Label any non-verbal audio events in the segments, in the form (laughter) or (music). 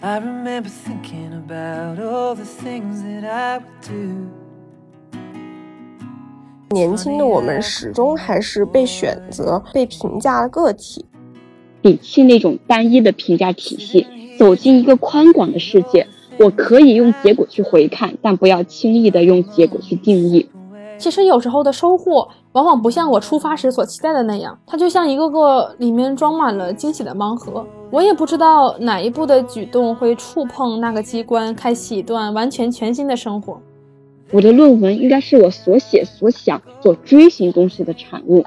I remember thinking about all the things that I would do. 年轻的我们始终还是被选择、被评价的个体。摒弃那种单一的评价体系，走进一个宽广的世界。我可以用结果去回看，但不要轻易的用结果去定义。其实有时候的收获，往往不像我出发时所期待的那样，它就像一个个里面装满了惊喜的盲盒。我也不知道哪一步的举动会触碰那个机关，开启一段完全全新的生活。我的论文应该是我所写、所想、所追寻东西的产物。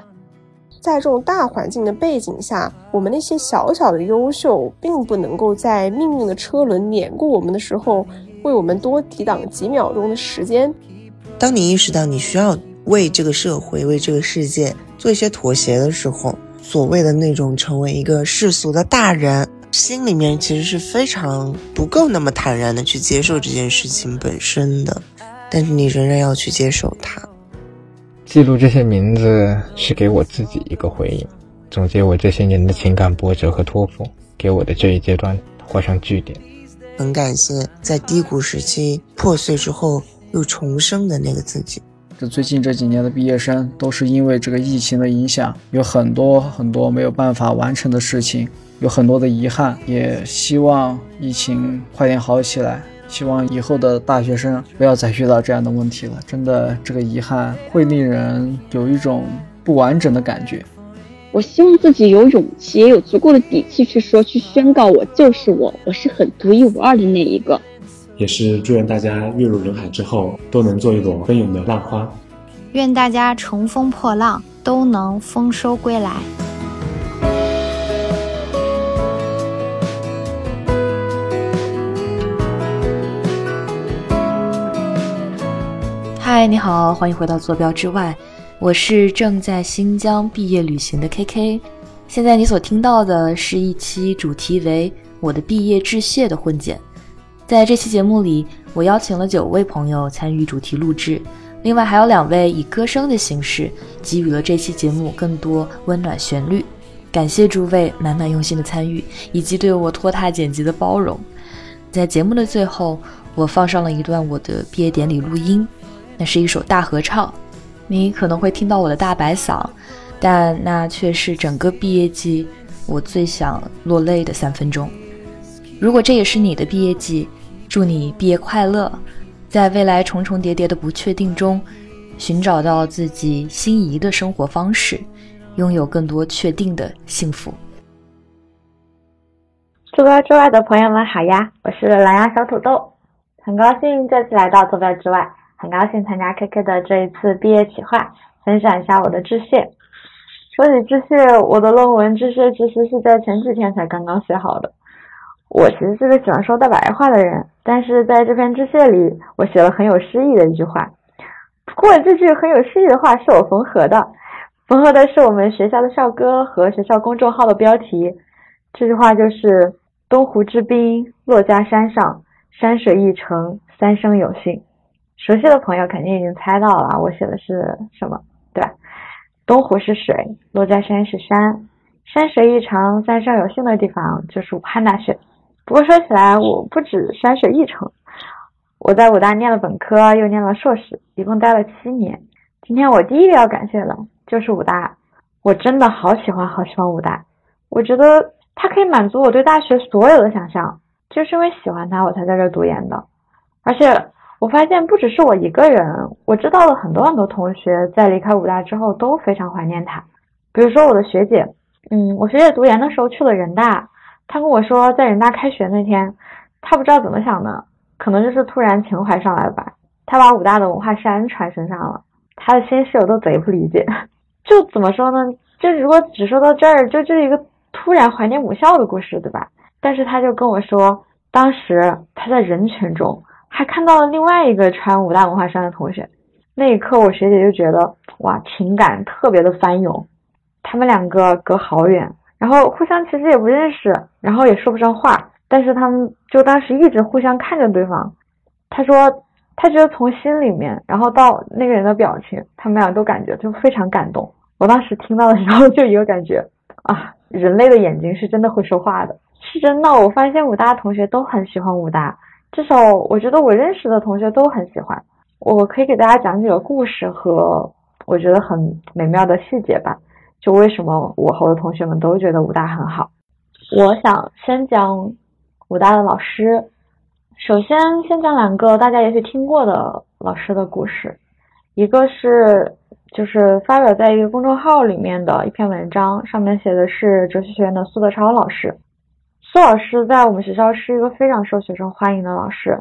在这种大环境的背景下，我们那些小小的优秀，并不能够在命运的车轮碾过我们的时候，为我们多抵挡几秒钟的时间。当你意识到你需要为这个社会、为这个世界做一些妥协的时候，所谓的那种成为一个世俗的大人，心里面其实是非常不够那么坦然的去接受这件事情本身的，但是你仍然要去接受它。记录这些名字是给我自己一个回应，总结我这些年的情感波折和托付，给我的这一阶段画上句点。很感谢在低谷时期破碎之后。又重生的那个自己。最近这几年的毕业生都是因为这个疫情的影响，有很多很多没有办法完成的事情，有很多的遗憾。也希望疫情快点好起来，希望以后的大学生不要再遇到这样的问题了。真的，这个遗憾会令人有一种不完整的感觉。我希望自己有勇气，也有足够的底气去说，去宣告我就是我，我是很独一无二的那一个。也是祝愿大家跃入人海之后都能做一朵奔涌的浪花，愿大家乘风破浪都能丰收归来。嗨，你好，欢迎回到坐标之外，我是正在新疆毕业旅行的 KK。现在你所听到的是一期主题为“我的毕业致谢”的混剪。在这期节目里，我邀请了九位朋友参与主题录制，另外还有两位以歌声的形式给予了这期节目更多温暖旋律。感谢诸位满满用心的参与，以及对我拖沓剪辑的包容。在节目的最后，我放上了一段我的毕业典礼录音，那是一首大合唱。你可能会听到我的大白嗓，但那却是整个毕业季我最想落泪的三分钟。如果这也是你的毕业季，祝你毕业快乐，在未来重重叠叠的不确定中，寻找到自己心仪的生活方式，拥有更多确定的幸福。坐标之外的朋友们好呀，我是蓝牙小土豆，很高兴这次来到坐标之外，很高兴参加 KK 的这一次毕业企划，分享一下我的致谢。说起致谢，我的论文致谢其实是在前几天才刚刚写好的。我其实是个喜欢说大白话的人，但是在这篇致谢里，我写了很有诗意的一句话。不过这句很有诗意的话是我缝合的，缝合的是我们学校的校歌和学校公众号的标题。这句话就是“东湖之滨，珞珈山上，山水一程，三生有幸”。熟悉的朋友肯定已经猜到了，我写的是什么，对吧？东湖是水，珞珈山是山，山水一程，三生有幸的地方就是武汉大学。不过说起来，我不止山水一程，我在武大念了本科，又念了硕士，一共待了七年。今天我第一个要感谢的就是武大，我真的好喜欢好喜欢武大，我觉得它可以满足我对大学所有的想象，就是因为喜欢它，我才在这读研的。而且我发现不只是我一个人，我知道了很多很多同学在离开武大之后都非常怀念它。比如说我的学姐，嗯，我学姐读研的时候去了人大。他跟我说，在人大开学那天，他不知道怎么想的，可能就是突然情怀上来了吧。他把武大的文化衫穿身上了，他的新室友都贼不理解。(laughs) 就怎么说呢？就如果只说到这儿，就这是一个突然怀念母校的故事，对吧？但是他就跟我说，当时他在人群中还看到了另外一个穿武大文化衫的同学，那一刻我学姐就觉得哇，情感特别的翻涌。他们两个隔好远。然后互相其实也不认识，然后也说不上话，但是他们就当时一直互相看着对方。他说他觉得从心里面，然后到那个人的表情，他们俩都感觉就非常感动。我当时听到的时候 (laughs) 就一个感觉啊，人类的眼睛是真的会说话的。是真的，我发现武大同学都很喜欢武大，至少我觉得我认识的同学都很喜欢。我可以给大家讲几个故事和我觉得很美妙的细节吧，就为什么我和我的同学们都觉得武大很好。我想先讲武大的老师，首先先讲两个大家也许听过的老师的故事，一个是就是发表在一个公众号里面的一篇文章，上面写的是哲学学院的苏德超老师。苏老师在我们学校是一个非常受学生欢迎的老师，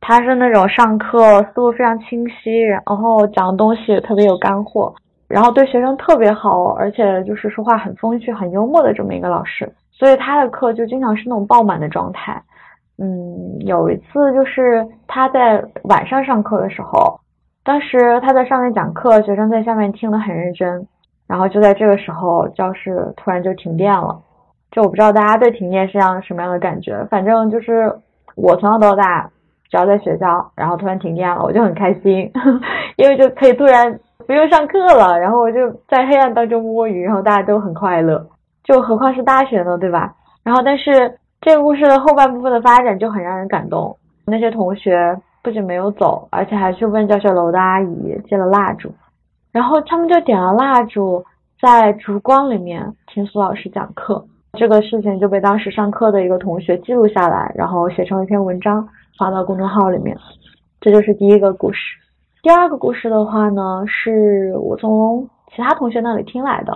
他是那种上课思路非常清晰，然后讲的东西特别有干货，然后对学生特别好，而且就是说话很风趣、很幽默的这么一个老师，所以他的课就经常是那种爆满的状态。嗯，有一次就是他在晚上上课的时候，当时他在上面讲课，学生在下面听得很认真，然后就在这个时候，教室突然就停电了。就我不知道大家对停电是样什么样的感觉，反正就是我从小到大，只要在学校，然后突然停电了，我就很开心，(laughs) 因为就可以突然不用上课了，然后我就在黑暗当中摸鱼，然后大家都很快乐。就何况是大学呢，对吧？然后但是这个故事的后半部分的发展就很让人感动，那些同学不仅没有走，而且还去问教学楼的阿姨借了蜡烛，然后他们就点了蜡烛，在烛光里面听苏老师讲课。这个事情就被当时上课的一个同学记录下来，然后写成一篇文章发到公众号里面。这就是第一个故事。第二个故事的话呢，是我从其他同学那里听来的，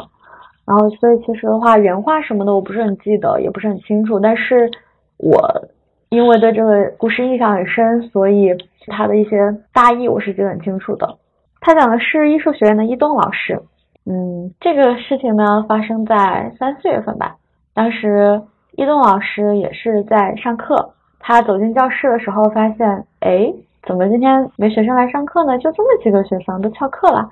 然后所以其实的话原话什么的我不是很记得，也不是很清楚。但是我因为对这个故事印象很深，所以他的一些大意我是记得很清楚的。他讲的是艺术学院的易栋老师。嗯，这个事情呢发生在三四月份吧。当时易栋老师也是在上课，他走进教室的时候发现，哎，怎么今天没学生来上课呢？就这么几个学生都翘课了。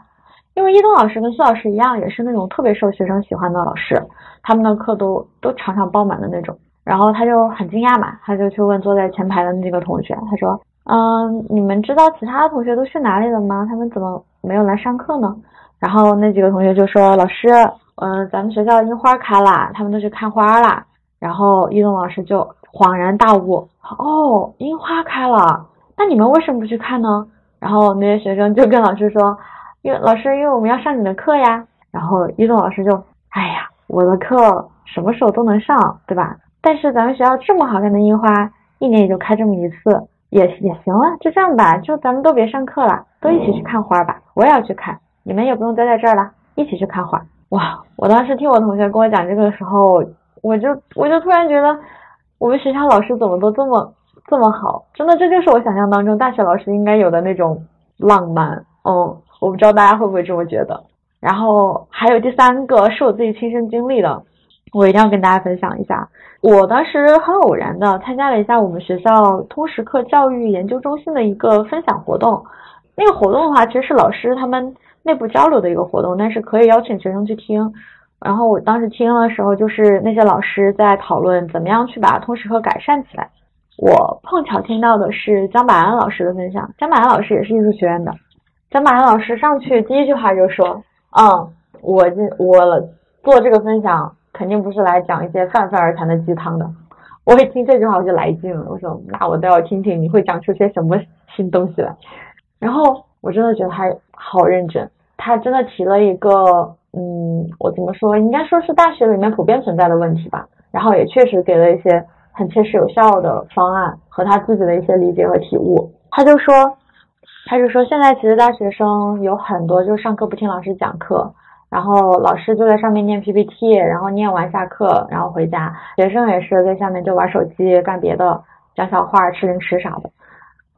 因为一东老师跟苏老师一样，也是那种特别受学生喜欢的老师，他们的课都都场场爆满的那种。然后他就很惊讶嘛，他就去问坐在前排的那几个同学，他说，嗯，你们知道其他同学都去哪里了吗？他们怎么没有来上课呢？然后那几个同学就说，老师。嗯，咱们学校樱花开了，他们都去看花啦。然后一东老师就恍然大悟，哦，樱花开了，那你们为什么不去看呢？然后那些学生就跟老师说，因为老师，因为我们要上你的课呀。然后一中老师就，哎呀，我的课什么时候都能上，对吧？但是咱们学校这么好看的樱花，一年也就开这么一次，也也行了，就这样吧，就咱们都别上课了，都一起去看花吧。我也要去看，你们也不用待在这儿了，一起去看花。哇！我当时听我同学跟我讲这个时候，我就我就突然觉得，我们学校老师怎么都这么这么好？真的，这就是我想象当中大学老师应该有的那种浪漫。嗯，我不知道大家会不会这么觉得。然后还有第三个是我自己亲身经历的，我一定要跟大家分享一下。我当时很偶然的参加了一下我们学校通识课教育研究中心的一个分享活动。那个活动的话，其实是老师他们。内部交流的一个活动，但是可以邀请学生去听。然后我当时听的时候，就是那些老师在讨论怎么样去把通识课改善起来。我碰巧听到的是江百安老师的分享。江百安老师也是艺术学院的。江百安老师上去第一句话就说：“嗯，我这我做这个分享肯定不是来讲一些泛泛而谈的鸡汤的。”我一听这句话我就来劲了，我说：“那我都要听听你会讲出些什么新东西来。”然后我真的觉得他好认真。他真的提了一个，嗯，我怎么说，应该说是大学里面普遍存在的问题吧。然后也确实给了一些很切实有效的方案和他自己的一些理解和体悟。他就说，他就说，现在其实大学生有很多就是上课不听老师讲课，然后老师就在上面念 PPT，然后念完下课，然后回家，学生也是在下面就玩手机干别的，讲小话吃零食啥的，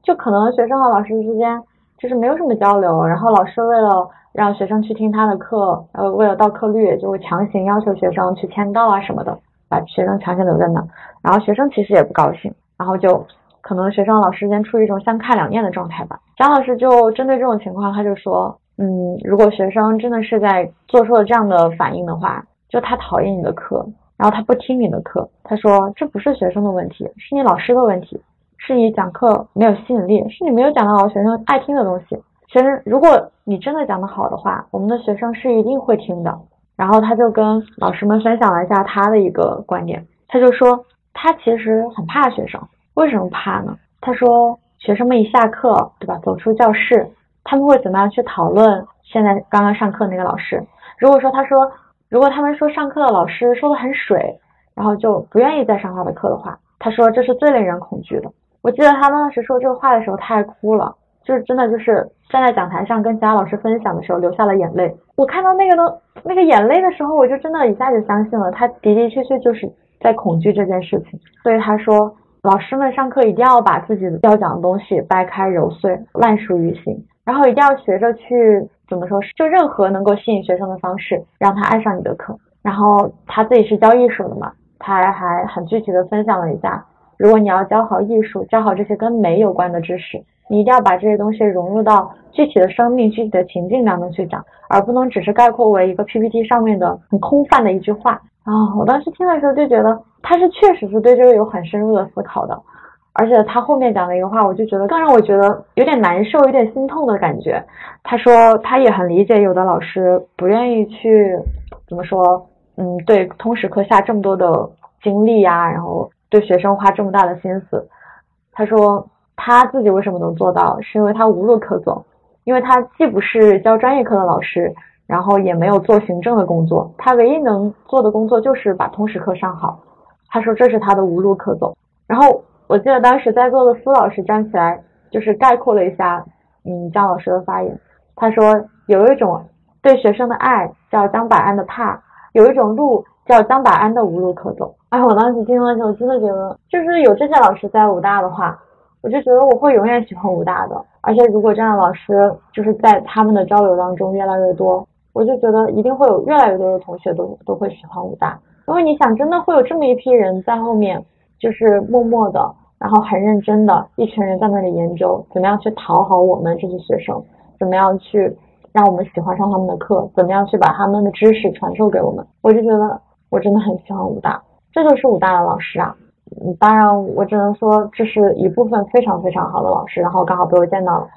就可能学生和老师之间就是没有什么交流，然后老师为了让学生去听他的课，呃，为了到课率，就会强行要求学生去签到啊什么的，把学生强行留在那。然后学生其实也不高兴，然后就可能学生老师间处于一种相看两厌的状态吧。张老师就针对这种情况，他就说，嗯，如果学生真的是在做出了这样的反应的话，就他讨厌你的课，然后他不听你的课，他说这不是学生的问题，是你老师的问题，是你讲课没有吸引力，是你没有讲到学生爱听的东西。学生，如果你真的讲得好的话，我们的学生是一定会听的。然后他就跟老师们分享了一下他的一个观点，他就说，他其实很怕学生，为什么怕呢？他说学生们一下课，对吧，走出教室，他们会怎么样去讨论现在刚刚上课那个老师？如果说他说，如果他们说上课的老师说的很水，然后就不愿意再上他的课的话，他说这是最令人恐惧的。我记得他当时说这个话的时候，他还哭了，就是真的就是站在讲台上跟其他老师分享的时候流下了眼泪。我看到那个的那个眼泪的时候，我就真的一下就相信了，他的的确确就是在恐惧这件事情。所以他说，老师们上课一定要把自己要讲的东西掰开揉碎，烂熟于心，然后一定要学着去怎么说，就任何能够吸引学生的方式，让他爱上你的课。然后他自己是教艺术的嘛，他还很具体的分享了一下。如果你要教好艺术，教好这些跟美有关的知识，你一定要把这些东西融入到具体的生命、具体的情境当中去讲，而不能只是概括为一个 PPT 上面的很空泛的一句话啊！我当时听的时候就觉得他是确实是对这个有很深入的思考的，而且他后面讲的一个话，我就觉得更让我觉得有点难受、有点心痛的感觉。他说他也很理解有的老师不愿意去怎么说，嗯，对通识课下这么多的精力呀，然后。对学生花这么大的心思，他说他自己为什么能做到，是因为他无路可走，因为他既不是教专业课的老师，然后也没有做行政的工作，他唯一能做的工作就是把通识课上好。他说这是他的无路可走。然后我记得当时在座的苏老师站起来，就是概括了一下，嗯，姜老师的发言。他说有一种对学生的爱叫姜百安的怕，有一种路。叫张百安的无路可走。哎，我当时听了之后，真的觉得，就是有这些老师在武大的话，我就觉得我会永远喜欢武大的。而且如果这样的老师就是在他们的交流当中越来越多，我就觉得一定会有越来越多的同学都都会喜欢武大。因为你想，真的会有这么一批人在后面，就是默默的，然后很认真的一群人在那里研究，怎么样去讨好我们这些学生，怎么样去让我们喜欢上他们的课，怎么样去把他们的知识传授给我们。我就觉得。我真的很喜欢武大，这就是武大的老师啊。嗯，当然我只能说这是一部分非常非常好的老师，然后刚好被我见到了，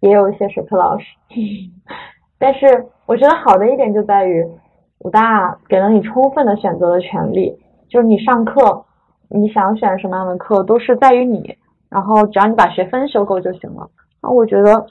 也有一些水课老师。(laughs) 但是我觉得好的一点就在于武大给了你充分的选择的权利，就是你上课你想选什么样的课都是在于你，然后只要你把学分修够就行了。那我觉得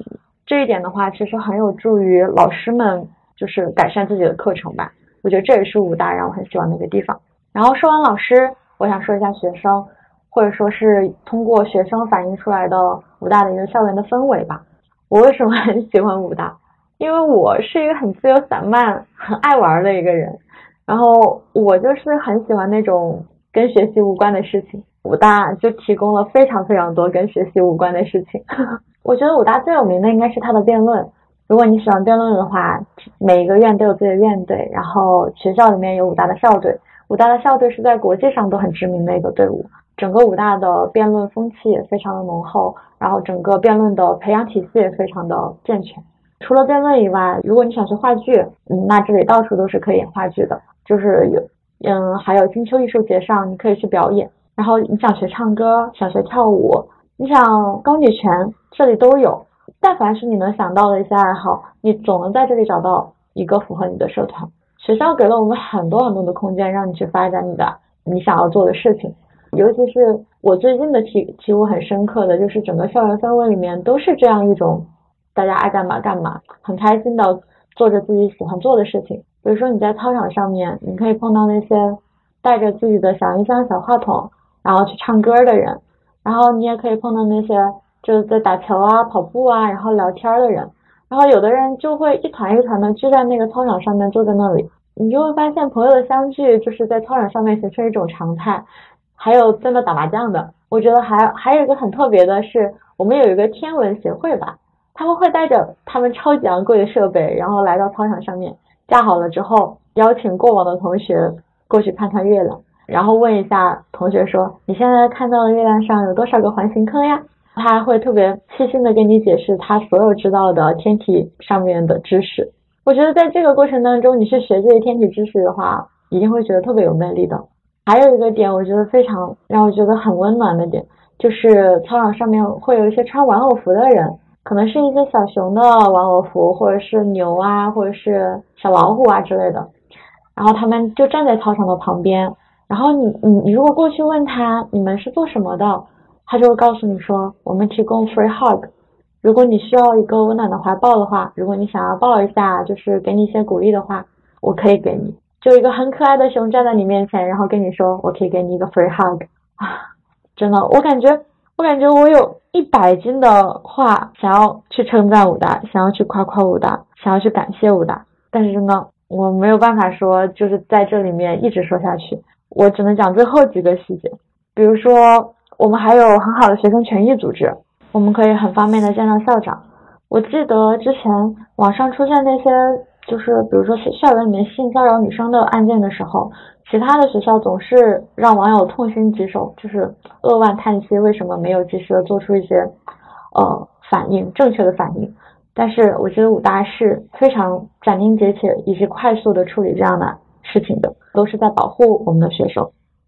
这一点的话，其实很有助于老师们就是改善自己的课程吧。我觉得这也是武大让我很喜欢的一个地方。然后说完老师，我想说一下学生，或者说是通过学生反映出来的武大的一个校园的氛围吧。我为什么 (laughs) 很喜欢武大？因为我是一个很自由散漫、很爱玩的一个人。然后我就是很喜欢那种跟学习无关的事情。武大就提供了非常非常多跟学习无关的事情。(laughs) 我觉得武大最有名的应该是它的辩论。如果你喜欢辩论的话，每一个院都有自己的院队，然后学校里面有武大的校队，武大的校队是在国际上都很知名的一个队伍。整个武大的辩论风气也非常的浓厚，然后整个辩论的培养体系也非常的健全。除了辩论以外，如果你想学话剧，嗯，那这里到处都是可以演话剧的，就是有，嗯，还有金秋艺术节上你可以去表演。然后你想学唱歌，想学跳舞，你想高女拳，这里都有。但凡是你能想到的一些爱好，你总能在这里找到一个符合你的社团。学校给了我们很多很多的空间，让你去发展你的你想要做的事情。尤其是我最近的体体悟很深刻的，就是整个校园氛围里面都是这样一种，大家爱干嘛干嘛，很开心的做着自己喜欢做的事情。比如说你在操场上面，你可以碰到那些带着自己的小音箱、小话筒，然后去唱歌的人，然后你也可以碰到那些。就是在打球啊、跑步啊，然后聊天的人，然后有的人就会一团一团的聚在那个操场上面，坐在那里，你就会发现朋友的相聚就是在操场上面形成一种常态。还有在那打麻将的，我觉得还还有一个很特别的是，我们有一个天文协会吧，他们会带着他们超级昂贵的设备，然后来到操场上面架好了之后，邀请过往的同学过去看看月亮，然后问一下同学说：“你现在看到的月亮上有多少个环形坑呀？”他会特别细心的给你解释他所有知道的天体上面的知识。我觉得在这个过程当中，你去学这些天体知识的话，一定会觉得特别有魅力的。还有一个点，我觉得非常让我觉得很温暖的点，就是操场上面会有一些穿玩偶服的人，可能是一些小熊的玩偶服，或者是牛啊，或者是小老虎啊之类的。然后他们就站在操场的旁边，然后你你你如果过去问他你们是做什么的，他就会告诉你说我们提供 free hug。如果你需要一个温暖的怀抱的话，如果你想要抱一下，就是给你一些鼓励的话，我可以给你。就一个很可爱的熊站在你面前，然后跟你说我可以给你一个 free hug 啊，真的，我感觉我感觉我有一百斤的话想要去称赞武大，想要去夸夸武大，想要去感谢武大，但是真的我没有办法说就是在这里面一直说下去。我只能讲最后几个细节，比如说我们还有很好的学生权益组织，我们可以很方便的见到校长。我记得之前网上出现那些就是比如说校园里面性骚扰女生的案件的时候，其他的学校总是让网友痛心疾首，就是扼腕叹息，为什么没有及时的做出一些呃反应，正确的反应。但是我觉得武大是非常斩钉截铁以及快速的处理这样的。事情的都是在保护我们的学生。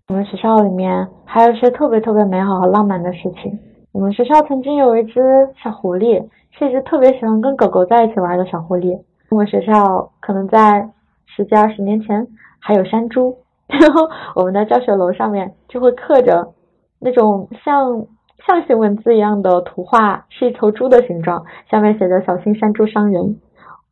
我们学校里面还有一些特别特别美好和浪漫的事情。我们学校曾经有一只小狐狸，是一只特别喜欢跟狗狗在一起玩的小狐狸。我们学校可能在十几二十年前还有山猪，然后我们的教学楼上面就会刻着那种像象形文字一样的图画，是一头猪的形状，下面写着“小心山猪伤人”。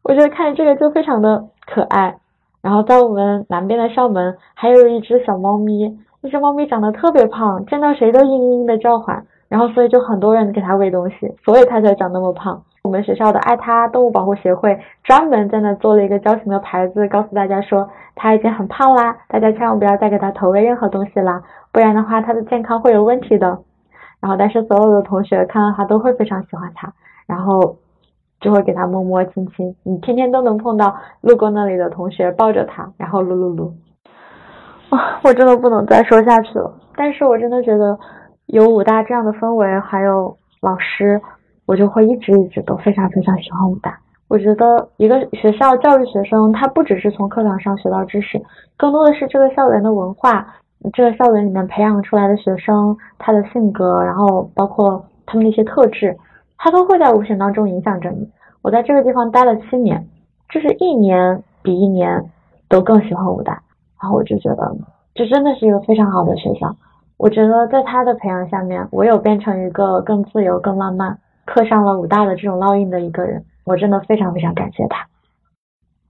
我觉得看这个就非常的可爱。然后在我们南边的校门还有一只小猫咪，那只猫咪长得特别胖，见到谁都嘤嘤的叫唤，然后所以就很多人给它喂东西，所以它才长那么胖。我们学校的爱它动物保护协会专门在那做了一个交情的牌子，告诉大家说它已经很胖啦，大家千万不要再给它投喂任何东西啦，不然的话它的健康会有问题的。然后但是所有的同学看到它都会非常喜欢它，然后。就会给它摸摸亲亲，你天天都能碰到路过那里的同学抱着它，然后撸撸撸。啊，(laughs) 我真的不能再说下去了。但是我真的觉得有武大这样的氛围，还有老师，我就会一直一直都非常非常喜欢武大。我觉得一个学校教育学生，他不只是从课堂上学到知识，更多的是这个校园的文化，这个校园里面培养出来的学生他的性格，然后包括他们的一些特质。他都会在无形当中影响着你。我在这个地方待了七年，就是一年比一年都更喜欢武大，然后我就觉得这真的是一个非常好的学校。我觉得在他的培养下面，我有变成一个更自由、更浪漫，刻上了武大的这种烙印的一个人。我真的非常非常感谢他。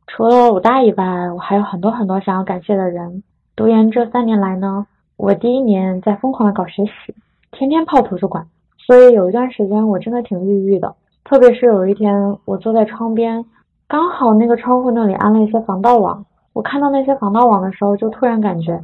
除了武大以外，我还有很多很多想要感谢的人。读研这三年来呢，我第一年在疯狂的搞学习，天天泡图书馆。所以有一段时间我真的挺抑郁的，特别是有一天我坐在窗边，刚好那个窗户那里安了一些防盗网，我看到那些防盗网的时候，就突然感觉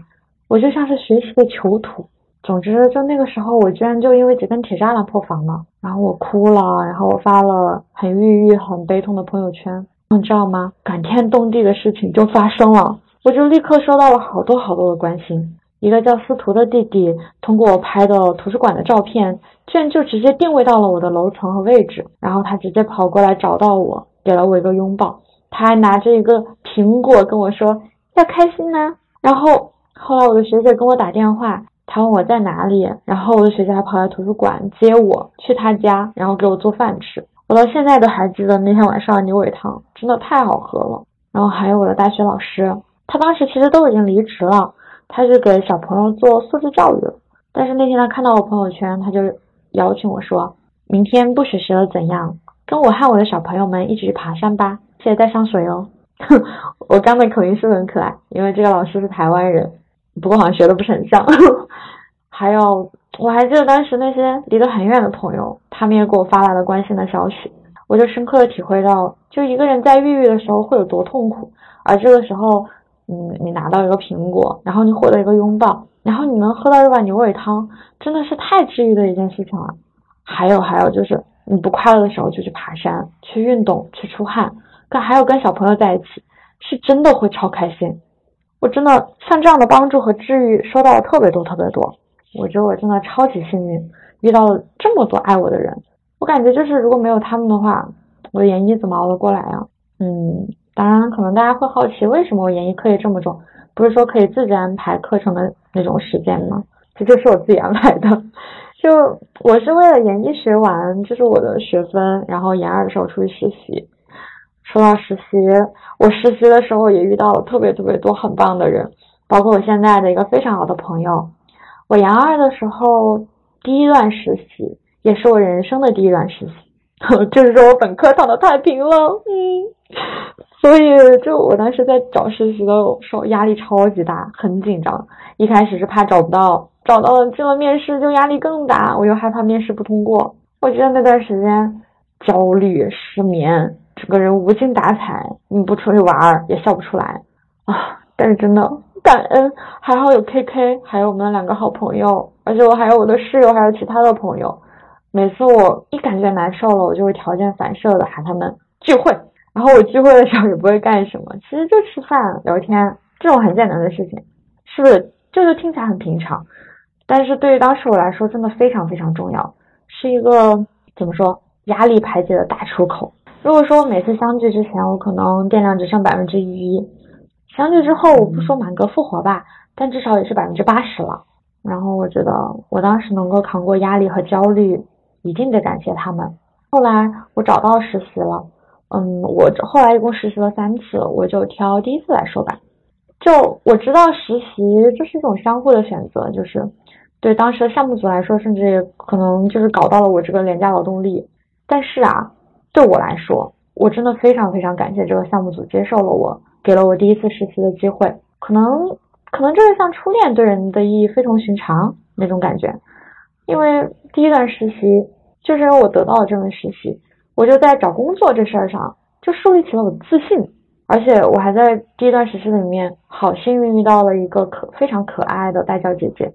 我就像是学习的囚徒。总之，就那个时候我居然就因为几根铁栅栏破防了，然后我哭了，然后我发了很郁郁、很悲痛的朋友圈，你知道吗？感天动地的事情就发生了，我就立刻收到了好多好多的关心。一个叫司徒的弟弟通过我拍的图书馆的照片，居然就直接定位到了我的楼层和位置，然后他直接跑过来找到我，给了我一个拥抱，他还拿着一个苹果跟我说要开心呢。然后后来我的学姐跟我打电话，她问我在哪里，然后我的学姐还跑来图书馆接我去她家，然后给我做饭吃。我到现在都还记得那天晚上牛尾汤，真的太好喝了。然后还有我的大学老师，他当时其实都已经离职了。他是给小朋友做素质教育，但是那天他看到我朋友圈，他就邀请我说，明天不学习了怎样？跟我和我的小朋友们一起去爬山吧，记得带上水哦。(laughs) 我刚的口音是不是很可爱？因为这个老师是台湾人，不过好像学的不是很像。(laughs) 还有，我还记得当时那些离得很远的朋友，他们也给我发来了关心的消息，我就深刻的体会到，就一个人在郁郁的时候会有多痛苦，而这个时候。嗯，你拿到一个苹果，然后你获得一个拥抱，然后你能喝到一碗牛尾汤，真的是太治愈的一件事情了。还有还有就是，你不快乐的时候就去爬山，去运动，去出汗，跟还有跟小朋友在一起，是真的会超开心。我真的像这样的帮助和治愈收到了特别多特别多，我觉得我真的超级幸运，遇到了这么多爱我的人。我感觉就是如果没有他们的话，我的研一怎么熬得过来呀？嗯。当然，可能大家会好奇，为什么我研一课业这么重？不是说可以自己安排课程的那种时间吗？这就是我自己安排的。就我是为了研一学完，这是我的学分，然后研二的时候出去实习。说到实习，我实习的时候也遇到了特别特别多很棒的人，包括我现在的一个非常好的朋友。我研二的时候第一段实习，也是我人生的第一段实习，(laughs) 就是说我本科躺的太平了，嗯，所以就我当时在找实习的时候压力超级大，很紧张。一开始是怕找不到，找到了进了面试就压力更大，我又害怕面试不通过。我觉得那段时间焦虑、失眠，整个人无精打采，你不出去玩儿也笑不出来啊。但是真的感恩，还好有 KK，还有我们两个好朋友，而且我还有我的室友，还有其他的朋友。每次我一感觉难受了，我就会条件反射的喊他们聚会。然后我聚会的时候也不会干什么，其实就吃饭聊天这种很简单的事情，是不是？就是听起来很平常，但是对于当时我来说，真的非常非常重要，是一个怎么说压力排解的大出口。如果说每次相聚之前，我可能电量只剩百分之一，相聚之后，我不说满格复活吧，但至少也是百分之八十了。然后我觉得我当时能够扛过压力和焦虑，一定得感谢他们。后来我找到实习了，嗯，我后来一共实习了三次，我就挑第一次来说吧。就我知道实习这是一种相互的选择，就是对当时的项目组来说，甚至可能就是搞到了我这个廉价劳动力。但是啊，对我来说，我真的非常非常感谢这个项目组接受了我，给了我第一次实习的机会。可能可能就是像初恋对人的意义非同寻常那种感觉，因为第一段实习就是因为我得到了这份实习，我就在找工作这事儿上就树立起了我的自信。而且我还在第一段实习里面，好幸运遇到了一个可非常可爱的代教姐姐，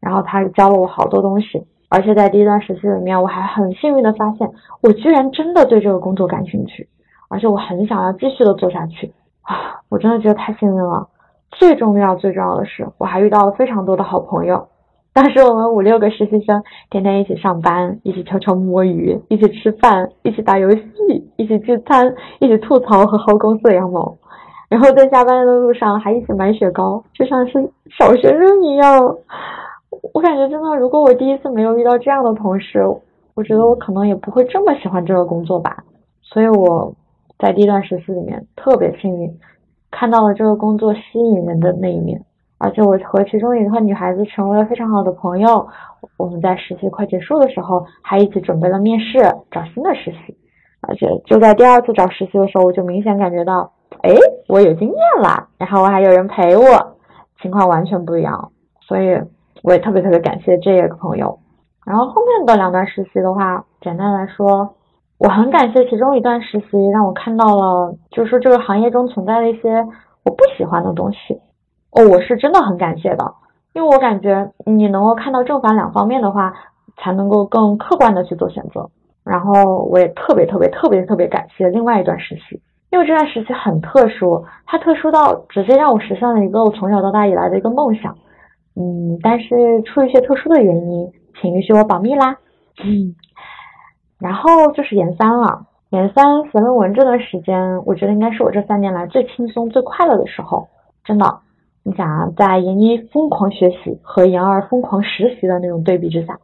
然后她教了我好多东西。而且在第一段实习里面，我还很幸运的发现，我居然真的对这个工作感兴趣，而且我很想要继续的做下去啊！我真的觉得太幸运了。最重要最重要的是，我还遇到了非常多的好朋友。当时我们五六个实习生天天一起上班，一起悄悄摸鱼，一起吃饭，一起打游戏，一起聚餐，一起吐槽和薅公司的羊毛，然后在下班的路上还一起买雪糕，就像是小学生一样。我感觉真的，如果我第一次没有遇到这样的同事，我觉得我可能也不会这么喜欢这个工作吧。所以我在第一段实习里面特别幸运，看到了这个工作吸引人的那一面。而且我和其中一个女孩子成为了非常好的朋友。我们在实习快结束的时候，还一起准备了面试，找新的实习。而且就在第二次找实习的时候，我就明显感觉到，哎，我有经验了，然后我还有人陪我，情况完全不一样。所以我也特别特别感谢这个朋友。然后后面的两段实习的话，简单来说，我很感谢其中一段实习，让我看到了，就是这个行业中存在的一些我不喜欢的东西。哦，我是真的很感谢的，因为我感觉你能够看到正反两方面的话，才能够更客观的去做选择。然后我也特别特别特别特别感谢另外一段实习，因为这段实习很特殊，它特殊到直接让我实现了一个我从小到大以来的一个梦想。嗯，但是出于一些特殊的原因，请允许我保密啦。嗯，(laughs) 然后就是研三了，研三写论文这段时间，我觉得应该是我这三年来最轻松、最快乐的时候，真的。你想啊，在研一疯狂学习和研二疯狂实习的那种对比之下，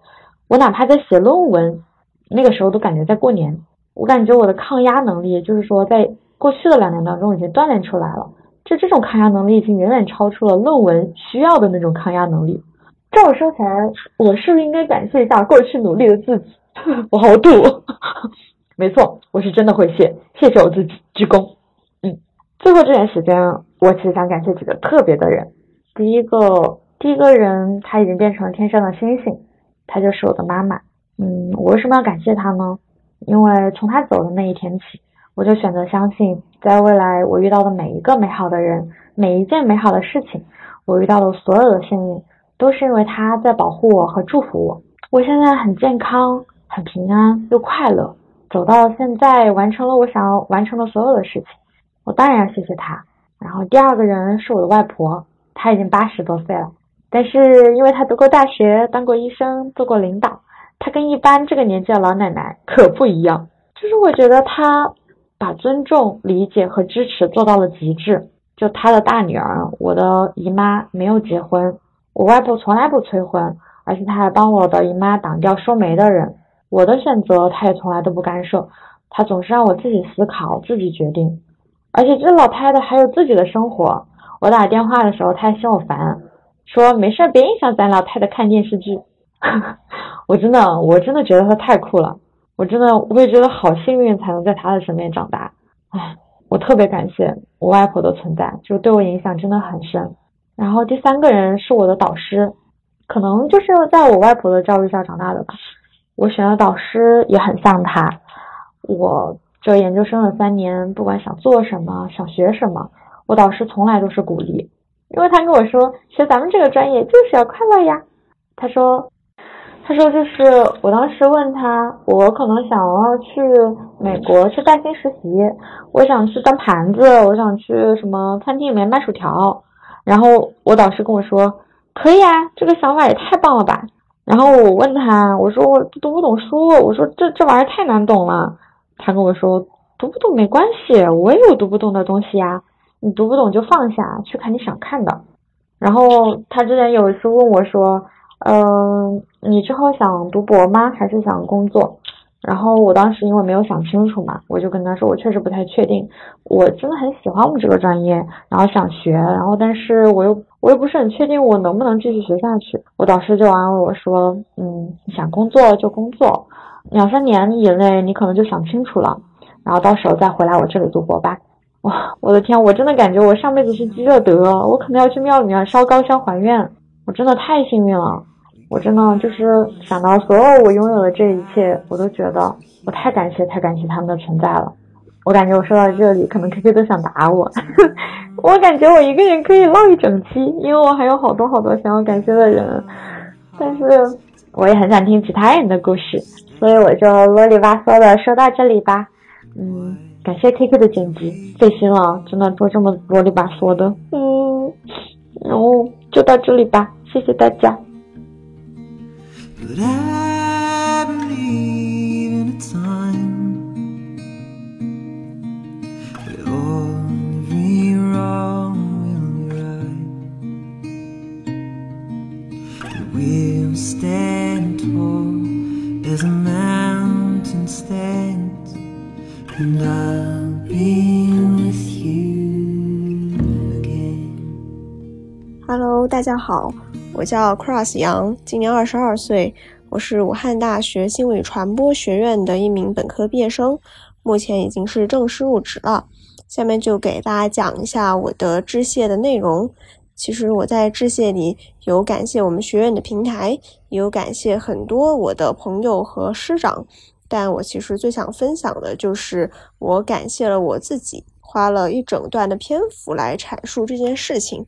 我哪怕在写论文，那个时候都感觉在过年。我感觉我的抗压能力，就是说在过去的两年当中已经锻炼出来了。就这种抗压能力已经远远超出了论文需要的那种抗压能力。这么说起来，我是不是应该感谢一下过去努力的自己？(laughs) 我好土。(laughs) 没错，我是真的会谢，谢谢我自己，鞠躬。嗯，最后这段时间。我其实想感谢几个特别的人。第一个，第一个人他已经变成了天上的星星，他就是我的妈妈。嗯，我为什么要感谢他呢？因为从他走的那一天起，我就选择相信，在未来我遇到的每一个美好的人，每一件美好的事情，我遇到的所有的幸运，都是因为他在保护我和祝福我。我现在很健康，很平安又快乐，走到现在，完成了我想要完成的所有的事情。我当然要谢谢他。然后第二个人是我的外婆，她已经八十多岁了，但是因为她读过大学，当过医生，做过领导，她跟一般这个年纪的老奶奶可不一样。就是我觉得她把尊重、理解和支持做到了极致。就她的大女儿，我的姨妈没有结婚，我外婆从来不催婚，而且她还帮我的姨妈挡掉收媒的人。我的选择，她也从来都不干涉，她总是让我自己思考，自己决定。而且这老太太还有自己的生活，我打电话的时候，他还嫌我烦，说没事别影响咱老太太看电视剧。(laughs) 我真的，我真的觉得他太酷了，我真的会觉得好幸运才能在他的身边长大。唉，我特别感谢我外婆的存在，就对我影响真的很深。然后第三个人是我的导师，可能就是在我外婆的教育下长大的吧。我选的导师也很像他，我这研究生的三年，不管想做什么，想学什么，我导师从来都是鼓励，因为他跟我说，学咱们这个专业就是要快乐呀。他说，他说就是我当时问他，我可能想要去美国去带薪实习，我想去端盘子，我想去什么餐厅里面卖薯条，然后我导师跟我说，可以啊，这个想法也太棒了吧。然后我问他，我说我读不懂书，我说这这玩意儿太难懂了。他跟我说，读不懂没关系，我也有读不懂的东西呀。你读不懂就放下，去看你想看的。然后他之前有一次问我说，嗯，你之后想读博吗？还是想工作？然后我当时因为没有想清楚嘛，我就跟他说，我确实不太确定。我真的很喜欢我们这个专业，然后想学，然后但是我又。我又不是很确定我能不能继续学下去，我导师就安慰我说：“嗯，想工作就工作，两三年以内你可能就想清楚了，然后到时候再回来我这里读博吧。”哇，我的天，我真的感觉我上辈子是积了德，我可能要去庙里面烧高香还愿，我真的太幸运了，我真的就是想到所有我拥有的这一切，我都觉得我太感谢太感谢他们的存在了。我感觉我说到这里，可能 K K 都想打我。(laughs) 我感觉我一个人可以唠一整期，因为我还有好多好多想要感谢的人。但是我也很想听其他人的故事，所以我就啰里吧嗦的说到这里吧。嗯，感谢 K K 的剪辑，费心了，真的做这么啰里吧嗦的。嗯，然后就到这里吧，谢谢大家。But I believe in a time where all every wrong will be right. And we'll stand tall as a mountain stands, and I'll be with you. Hello，大家好，我叫 Cross 杨，今年二十二岁，我是武汉大学新闻与传播学院的一名本科毕业生，目前已经是正式入职了。下面就给大家讲一下我的致谢的内容。其实我在致谢里有感谢我们学院的平台，也有感谢很多我的朋友和师长。但我其实最想分享的就是，我感谢了我自己，花了一整段的篇幅来阐述这件事情。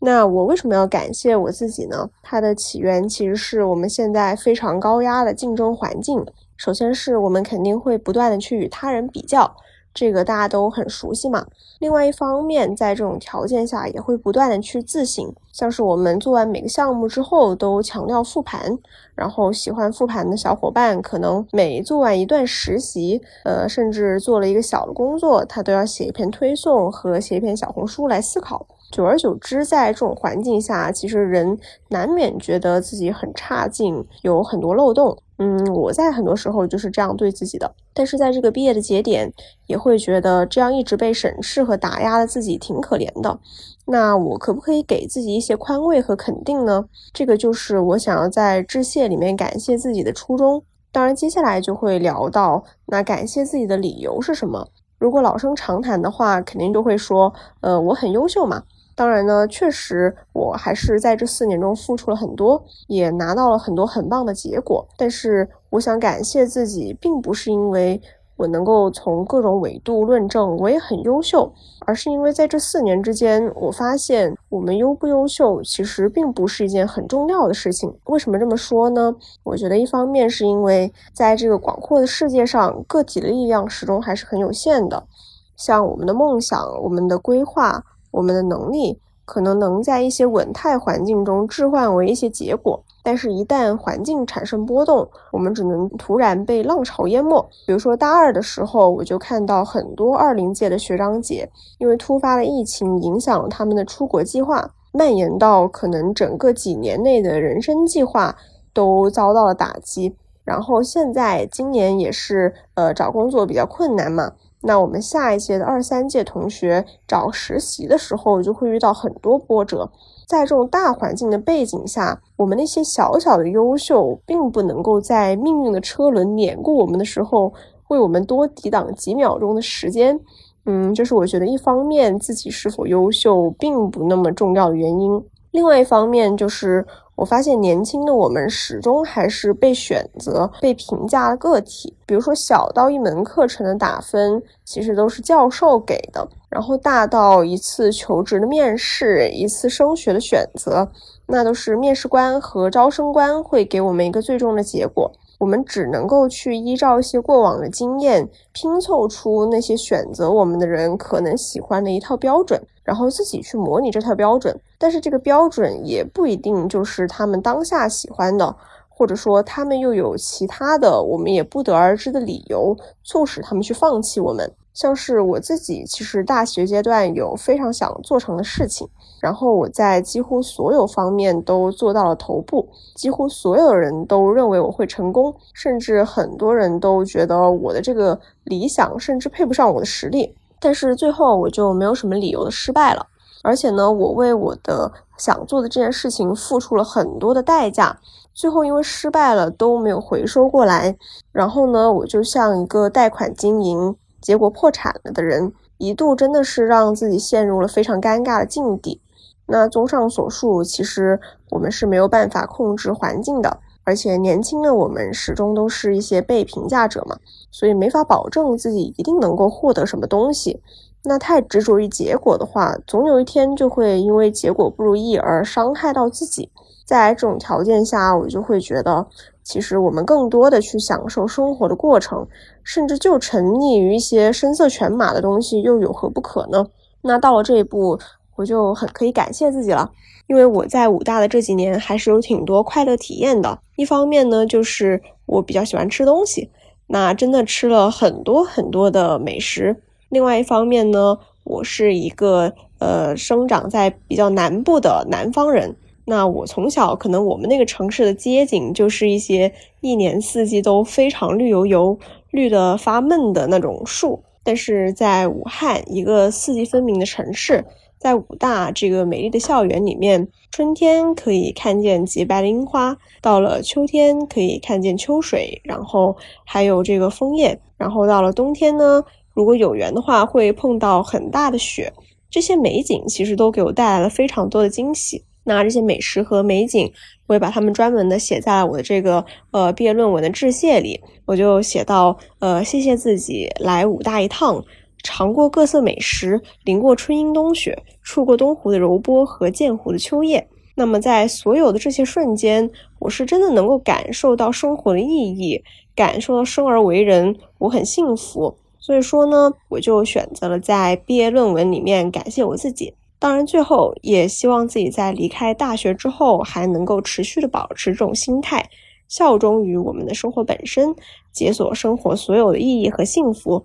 那我为什么要感谢我自己呢？它的起源其实是我们现在非常高压的竞争环境。首先是我们肯定会不断的去与他人比较。这个大家都很熟悉嘛。另外一方面，在这种条件下，也会不断的去自省，像是我们做完每个项目之后，都强调复盘。然后喜欢复盘的小伙伴，可能每做完一段实习，呃，甚至做了一个小的工作，他都要写一篇推送和写一篇小红书来思考。久而久之，在这种环境下，其实人难免觉得自己很差劲，有很多漏洞。嗯，我在很多时候就是这样对自己的。但是在这个毕业的节点，也会觉得这样一直被审视和打压的自己挺可怜的。那我可不可以给自己一些宽慰和肯定呢？这个就是我想要在致谢里面感谢自己的初衷。当然，接下来就会聊到那感谢自己的理由是什么。如果老生常谈的话，肯定都会说，呃，我很优秀嘛。当然呢，确实我还是在这四年中付出了很多，也拿到了很多很棒的结果。但是我想感谢自己，并不是因为我能够从各种维度论证我也很优秀，而是因为在这四年之间，我发现我们优不优秀其实并不是一件很重要的事情。为什么这么说呢？我觉得一方面是因为在这个广阔的世界上，个体的力量始终还是很有限的，像我们的梦想、我们的规划。我们的能力可能能在一些稳态环境中置换为一些结果，但是，一旦环境产生波动，我们只能突然被浪潮淹没。比如说，大二的时候，我就看到很多二零届的学长姐，因为突发的疫情影响了他们的出国计划，蔓延到可能整个几年内的人生计划都遭到了打击。然后，现在今年也是，呃，找工作比较困难嘛。那我们下一届的二三届同学找实习的时候，就会遇到很多波折。在这种大环境的背景下，我们那些小小的优秀，并不能够在命运的车轮碾过我们的时候，为我们多抵挡几秒钟的时间。嗯，这是我觉得一方面自己是否优秀并不那么重要的原因。另外一方面就是。我发现年轻的我们始终还是被选择、被评价的个体。比如说，小到一门课程的打分，其实都是教授给的；然后大到一次求职的面试、一次升学的选择，那都是面试官和招生官会给我们一个最终的结果。我们只能够去依照一些过往的经验，拼凑出那些选择我们的人可能喜欢的一套标准，然后自己去模拟这套标准。但是这个标准也不一定就是他们当下喜欢的，或者说他们又有其他的我们也不得而知的理由，促使他们去放弃我们。像是我自己，其实大学阶段有非常想做成的事情，然后我在几乎所有方面都做到了头部，几乎所有人都认为我会成功，甚至很多人都觉得我的这个理想甚至配不上我的实力。但是最后我就没有什么理由的失败了，而且呢，我为我的想做的这件事情付出了很多的代价，最后因为失败了都没有回收过来，然后呢，我就像一个贷款经营。结果破产了的人，一度真的是让自己陷入了非常尴尬的境地。那综上所述，其实我们是没有办法控制环境的，而且年轻的我们始终都是一些被评价者嘛，所以没法保证自己一定能够获得什么东西。那太执着于结果的话，总有一天就会因为结果不如意而伤害到自己。在这种条件下，我就会觉得。其实我们更多的去享受生活的过程，甚至就沉溺于一些声色犬马的东西，又有何不可呢？那到了这一步，我就很可以感谢自己了，因为我在武大的这几年还是有挺多快乐体验的。一方面呢，就是我比较喜欢吃东西，那真的吃了很多很多的美食；另外一方面呢，我是一个呃生长在比较南部的南方人。那我从小可能我们那个城市的街景就是一些一年四季都非常绿油油、绿的发闷的那种树，但是在武汉一个四季分明的城市，在武大这个美丽的校园里面，春天可以看见洁白的樱花，到了秋天可以看见秋水，然后还有这个枫叶，然后到了冬天呢，如果有缘的话会碰到很大的雪，这些美景其实都给我带来了非常多的惊喜。那这些美食和美景，我也把它们专门的写在我的这个呃毕业论文的致谢里。我就写到，呃，谢谢自己来武大一趟，尝过各色美食，淋过春阴冬雪，触过东湖的柔波和剑湖的秋叶。那么在所有的这些瞬间，我是真的能够感受到生活的意义，感受到生而为人，我很幸福。所以说呢，我就选择了在毕业论文里面感谢我自己。当然，最后也希望自己在离开大学之后，还能够持续的保持这种心态，效忠于我们的生活本身，解锁生活所有的意义和幸福。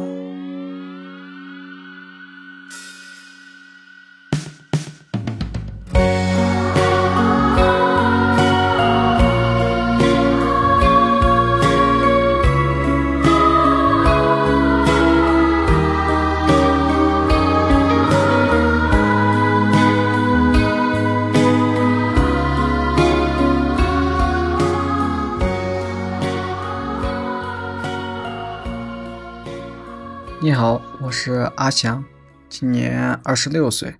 你好，我是阿翔，今年二十六岁，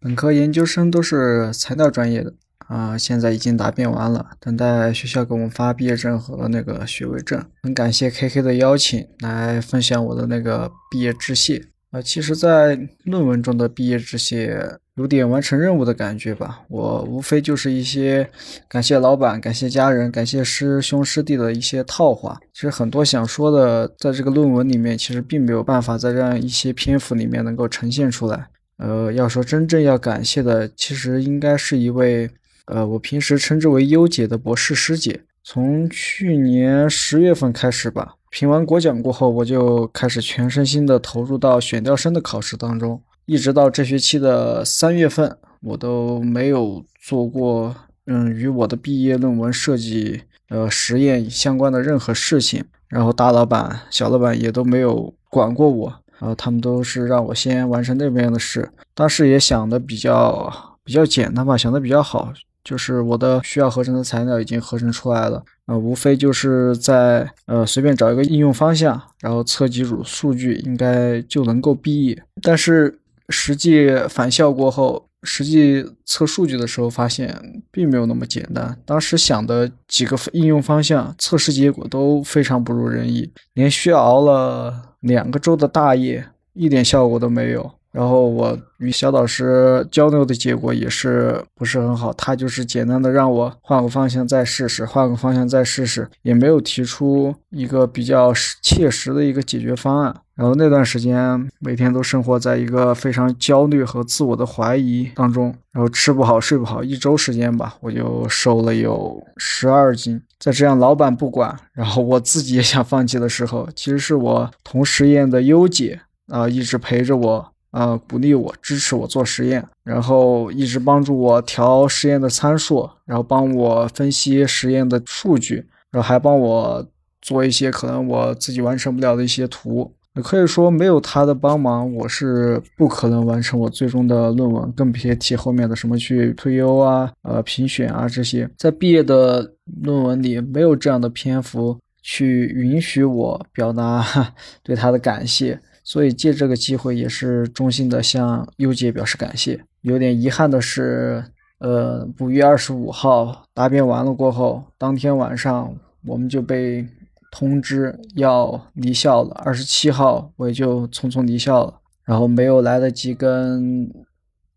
本科、研究生都是材料专业的啊，现在已经答辩完了，等待学校给我们发毕业证和那个学位证。很感谢 KK 的邀请，来分享我的那个毕业致谢。呃，其实，在论文中的毕业致谢有点完成任务的感觉吧。我无非就是一些感谢老板、感谢家人、感谢师兄师弟的一些套话。其实很多想说的，在这个论文里面，其实并没有办法在这样一些篇幅里面能够呈现出来。呃，要说真正要感谢的，其实应该是一位，呃，我平时称之为优姐的博士师姐。从去年十月份开始吧。评完国奖过后，我就开始全身心的投入到选调生的考试当中，一直到这学期的三月份，我都没有做过嗯与我的毕业论文设计呃实验相关的任何事情。然后大老板、小老板也都没有管过我，然后他们都是让我先完成那边的事。当时也想的比较比较简单吧，想的比较好。就是我的需要合成的材料已经合成出来了，呃，无非就是在呃随便找一个应用方向，然后测几组数据，应该就能够毕业。但是实际返校过后，实际测数据的时候，发现并没有那么简单。当时想的几个应用方向，测试结果都非常不如人意，连续熬了两个周的大夜，一点效果都没有。然后我与小导师交流的结果也是不是很好，他就是简单的让我换个方向再试试，换个方向再试试，也没有提出一个比较切实的一个解决方案。然后那段时间每天都生活在一个非常焦虑和自我的怀疑当中，然后吃不好睡不好，一周时间吧，我就瘦了有十二斤。在这样老板不管，然后我自己也想放弃的时候，其实是我同实验的优姐啊一直陪着我。啊，鼓励我，支持我做实验，然后一直帮助我调实验的参数，然后帮我分析实验的数据，然后还帮我做一些可能我自己完成不了的一些图。可以说，没有他的帮忙，我是不可能完成我最终的论文，更别提后面的什么去推优啊、呃评选啊这些。在毕业的论文里，没有这样的篇幅去允许我表达 (laughs) 对他的感谢。所以借这个机会，也是衷心的向优姐表示感谢。有点遗憾的是，呃，五月二十五号答辩完了过后，当天晚上我们就被通知要离校了。二十七号我也就匆匆离校了，然后没有来得及跟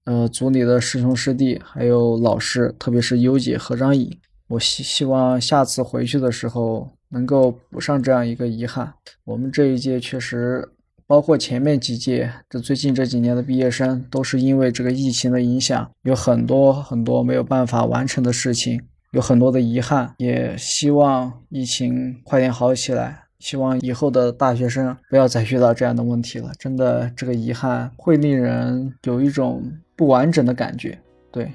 呃组里的师兄师弟还有老师，特别是优姐合张影。我希希望下次回去的时候能够补上这样一个遗憾。我们这一届确实。包括前面几届，这最近这几年的毕业生，都是因为这个疫情的影响，有很多很多没有办法完成的事情，有很多的遗憾。也希望疫情快点好起来，希望以后的大学生不要再遇到这样的问题了。真的，这个遗憾会令人有一种不完整的感觉。对，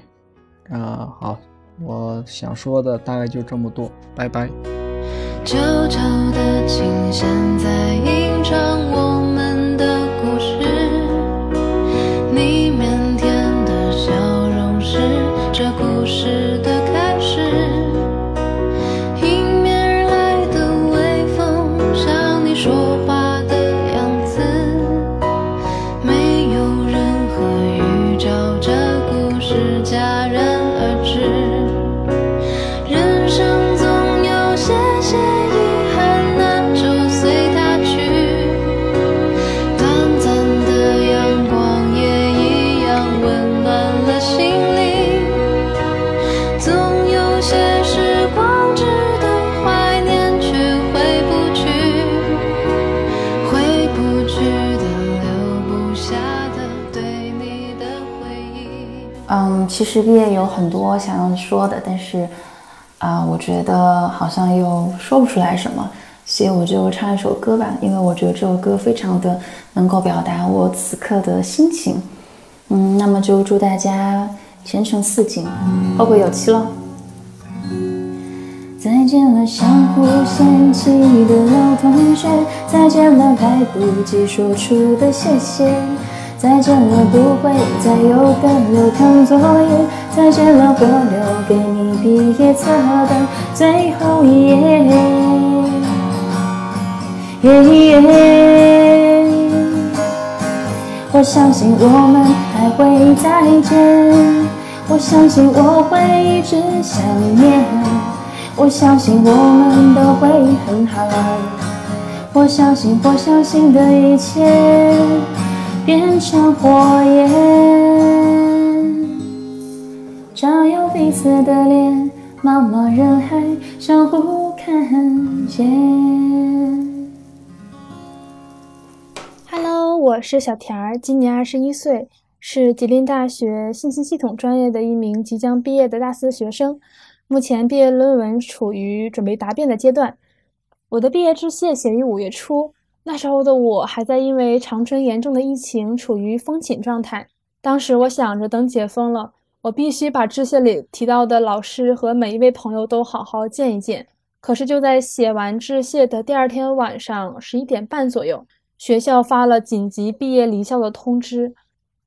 啊，好，我想说的大概就这么多，拜拜。悄悄的琴弦在觉得好像又说不出来什么，所以我就唱一首歌吧，因为我觉得这首歌非常的能够表达我此刻的心情。嗯，那么就祝大家前程似锦，后会有期喽！再见了相互嫌弃的老同学，再见了来不及说出的谢谢。再见了，不会再有的留堂作业。再见了，我留给你毕业册的最后一页。我相信我们还会再见，我相信我会一直想念，我相信我们都会很好，我相信我相信的一切。变成火焰，彼此的脸，茫茫人海相互看见。Hello，我是小田儿，今年二十一岁，是吉林大学信息系统专业的一名即将毕业的大四学生，目前毕业论文处于准备答辩的阶段。我的毕业致谢写于五月初。那时候的我还在因为长春严重的疫情处于封寝状态。当时我想着，等解封了，我必须把致谢里提到的老师和每一位朋友都好好见一见。可是就在写完致谢的第二天晚上十一点半左右，学校发了紧急毕业离校的通知，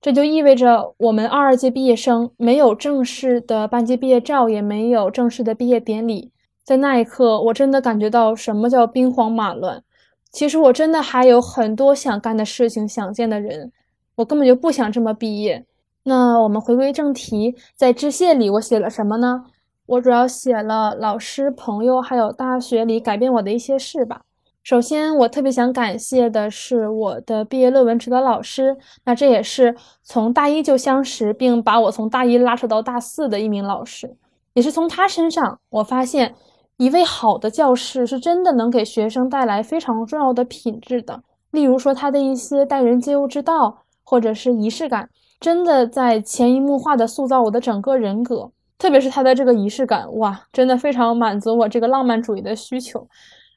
这就意味着我们二二届毕业生没有正式的班级毕业照，也没有正式的毕业典礼。在那一刻，我真的感觉到什么叫兵荒马乱。其实我真的还有很多想干的事情，想见的人，我根本就不想这么毕业。那我们回归正题，在致谢里我写了什么呢？我主要写了老师、朋友，还有大学里改变我的一些事吧。首先，我特别想感谢的是我的毕业论文指导老师，那这也是从大一就相识，并把我从大一拉扯到大四的一名老师，也是从他身上我发现。一位好的教师是真的能给学生带来非常重要的品质的，例如说他的一些待人接物之道，或者是仪式感，真的在潜移默化的塑造我的整个人格。特别是他的这个仪式感，哇，真的非常满足我这个浪漫主义的需求。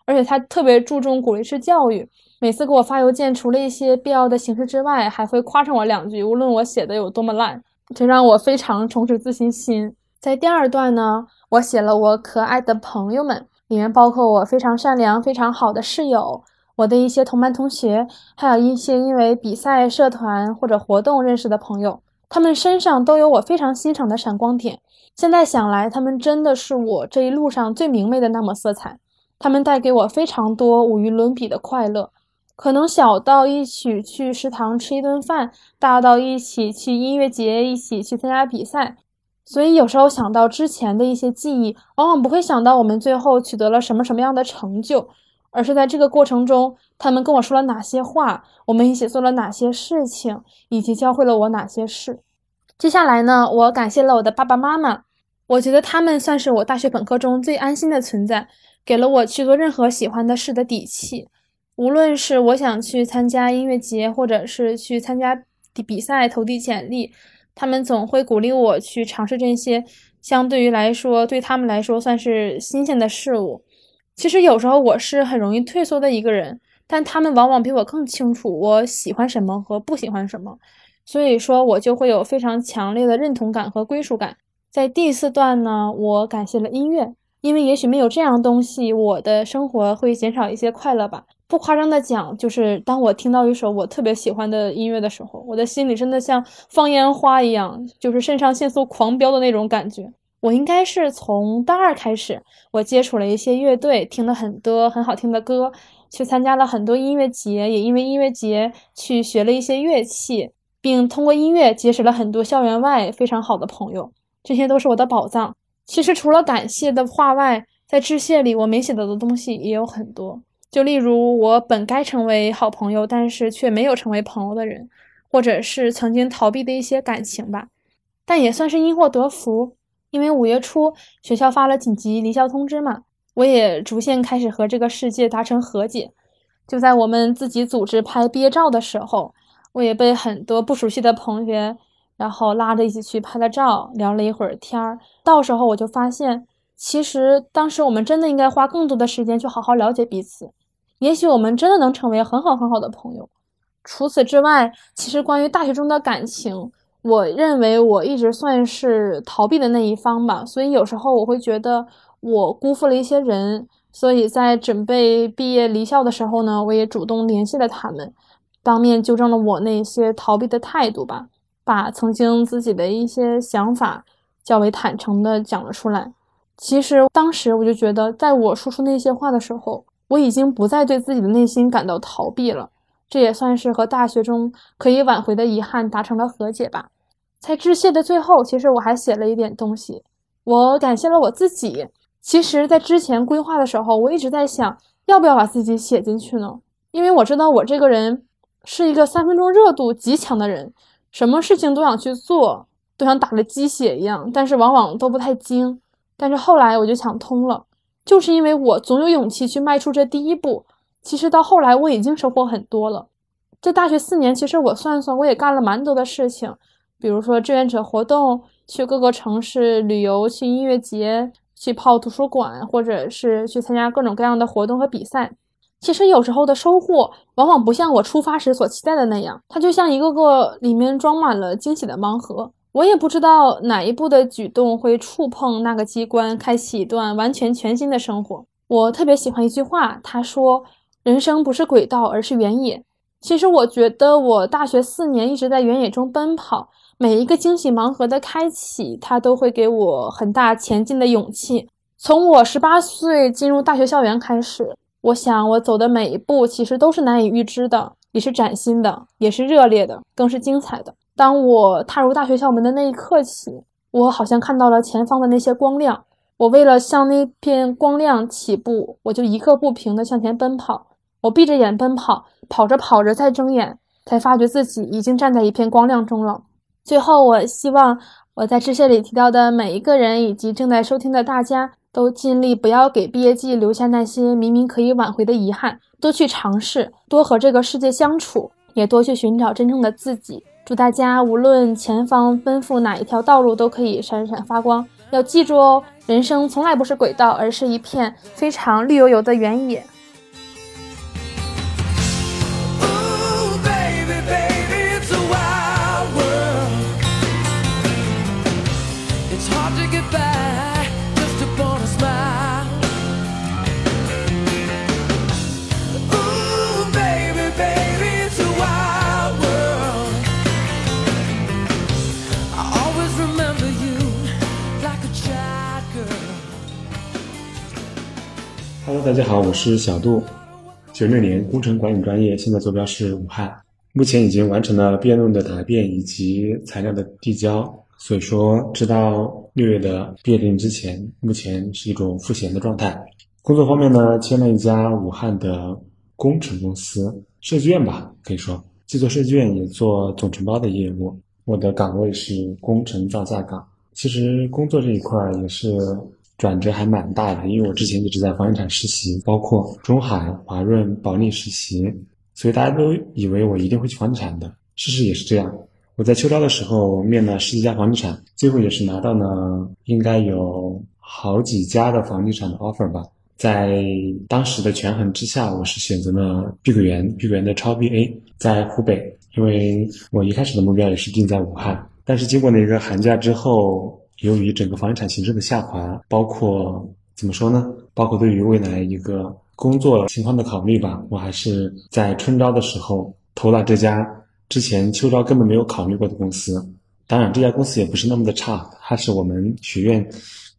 而且他特别注重鼓励式教育，每次给我发邮件，除了一些必要的形式之外，还会夸上我两句，无论我写的有多么烂，这让我非常重拾自信心。在第二段呢。我写了我可爱的朋友们，里面包括我非常善良、非常好的室友，我的一些同班同学，还有一些因为比赛、社团或者活动认识的朋友，他们身上都有我非常欣赏的闪光点。现在想来，他们真的是我这一路上最明媚的那抹色彩，他们带给我非常多无与伦比的快乐，可能小到一起去食堂吃一顿饭，大到一起去音乐节，一起去参加比赛。所以有时候想到之前的一些记忆，往往不会想到我们最后取得了什么什么样的成就，而是在这个过程中，他们跟我说了哪些话，我们一起做了哪些事情，以及教会了我哪些事。接下来呢，我感谢了我的爸爸妈妈，我觉得他们算是我大学本科中最安心的存在，给了我去做任何喜欢的事的底气。无论是我想去参加音乐节，或者是去参加比赛投递简历。他们总会鼓励我去尝试这些相对于来说对他们来说算是新鲜的事物。其实有时候我是很容易退缩的一个人，但他们往往比我更清楚我喜欢什么和不喜欢什么，所以说我就会有非常强烈的认同感和归属感。在第四段呢，我感谢了音乐，因为也许没有这样东西，我的生活会减少一些快乐吧。不夸张的讲，就是当我听到一首我特别喜欢的音乐的时候，我的心里真的像放烟花一样，就是肾上腺素狂飙的那种感觉。我应该是从大二开始，我接触了一些乐队，听了很多很好听的歌，去参加了很多音乐节，也因为音乐节去学了一些乐器，并通过音乐结识了很多校园外非常好的朋友。这些都是我的宝藏。其实除了感谢的话外，在致谢里我没写到的东西也有很多。就例如我本该成为好朋友，但是却没有成为朋友的人，或者是曾经逃避的一些感情吧，但也算是因祸得福，因为五月初学校发了紧急离校通知嘛，我也逐渐开始和这个世界达成和解。就在我们自己组织拍毕业照的时候，我也被很多不熟悉的同学，然后拉着一起去拍了照，聊了一会儿天儿。到时候我就发现，其实当时我们真的应该花更多的时间去好好了解彼此。也许我们真的能成为很好很好的朋友。除此之外，其实关于大学中的感情，我认为我一直算是逃避的那一方吧。所以有时候我会觉得我辜负了一些人。所以在准备毕业离校的时候呢，我也主动联系了他们，当面纠正了我那些逃避的态度吧，把曾经自己的一些想法较为坦诚的讲了出来。其实当时我就觉得，在我说出那些话的时候。我已经不再对自己的内心感到逃避了，这也算是和大学中可以挽回的遗憾达成了和解吧。在致谢的最后，其实我还写了一点东西，我感谢了我自己。其实，在之前规划的时候，我一直在想，要不要把自己写进去呢？因为我知道我这个人是一个三分钟热度极强的人，什么事情都想去做，都像打了鸡血一样，但是往往都不太精。但是后来我就想通了，就是因为我总有勇气去迈出这第一步。其实到后来我已经收获很多了。这大学四年，其实我算算，我也干了蛮多的事情，比如说志愿者活动，去各个城市旅游，去音乐节，去泡图书馆，或者是去参加各种各样的活动和比赛。其实有时候的收获，往往不像我出发时所期待的那样，它就像一个个里面装满了惊喜的盲盒。我也不知道哪一步的举动会触碰那个机关，开启一段完全全新的生活。我特别喜欢一句话，他说：“人生不是轨道，而是原野。”其实我觉得，我大学四年一直在原野中奔跑，每一个惊喜盲盒的开启，它都会给我很大前进的勇气。从我十八岁进入大学校园开始，我想我走的每一步其实都是难以预知的，也是崭新的，也是热烈的，更是精彩的。当我踏入大学校门的那一刻起，我好像看到了前方的那些光亮。我为了向那片光亮起步，我就一刻不停地向前奔跑。我闭着眼奔跑，跑着跑着再睁眼，才发觉自己已经站在一片光亮中了。最后，我希望我在致谢里提到的每一个人，以及正在收听的大家，都尽力不要给毕业季留下那些明明可以挽回的遗憾，多去尝试，多和这个世界相处，也多去寻找真正的自己。祝大家无论前方奔赴哪一条道路，都可以闪闪发光。要记住哦，人生从来不是轨道，而是一片非常绿油油的原野。Hello，大家好，我是小杜，九六年工程管理专业，现在坐标是武汉，目前已经完成了辩论的答辩以及材料的递交，所以说直到六月的毕业典礼之前，目前是一种赋闲的状态。工作方面呢，签了一家武汉的工程公司，设计院吧，可以说既做设计院也做总承包的业务。我的岗位是工程造价岗，其实工作这一块也是。转折还蛮大的，因为我之前一直在房地产实习，包括中海、华润、保利实习，所以大家都以为我一定会去房地产的。事实也是这样，我在秋招的时候面了十几家房地产，最后也是拿到了应该有好几家的房地产的 offer 吧。在当时的权衡之下，我是选择了碧桂园，碧桂园的超 BA 在湖北，因为我一开始的目标也是定在武汉，但是经过那个寒假之后。由于整个房地产形势的下滑，包括怎么说呢？包括对于未来一个工作情况的考虑吧，我还是在春招的时候投了这家之前秋招根本没有考虑过的公司。当然，这家公司也不是那么的差，它是我们学院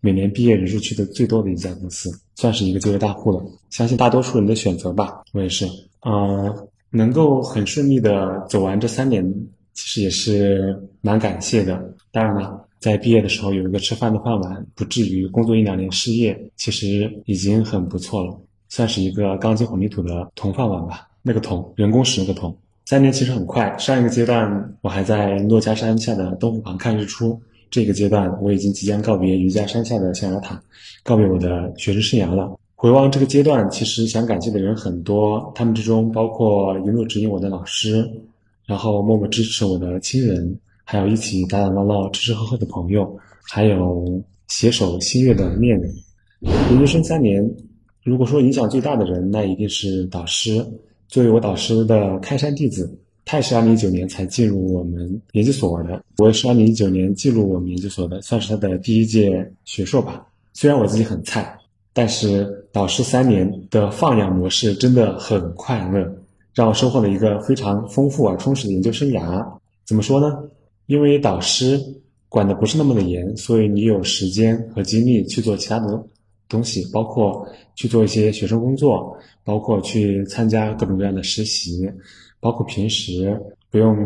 每年毕业人数去的最多的一家公司，算是一个就业大户了。相信大多数人的选择吧，我也是。呃，能够很顺利的走完这三年，其实也是蛮感谢的。当然了。在毕业的时候有一个吃饭的饭碗，不至于工作一两年失业，其实已经很不错了，算是一个钢筋混凝土的铜饭碗吧。那个铜，人工石那个铜。三年其实很快，上一个阶段我还在珞珈山下的东湖旁看日出，这个阶段我已经即将告别瑜伽山下的象牙塔，告别我的学生生涯了。回望这个阶段，其实想感谢的人很多，他们之中包括一路指引我的老师，然后默默支持我的亲人。还有一起打打闹闹、吃吃喝喝的朋友，还有携手心悦的恋人。研究生三年，如果说影响最大的人，那一定是导师。作为我导师的开山弟子，他也是二零一九年才进入我们研究所的，我也是二零一九年进入我们研究所的，算是他的第一届学硕吧。虽然我自己很菜，但是导师三年的放养模式真的很快乐，让我收获了一个非常丰富而充实的研究生涯。怎么说呢？因为导师管的不是那么的严，所以你有时间和精力去做其他的东西，包括去做一些学生工作，包括去参加各种各样的实习，包括平时不用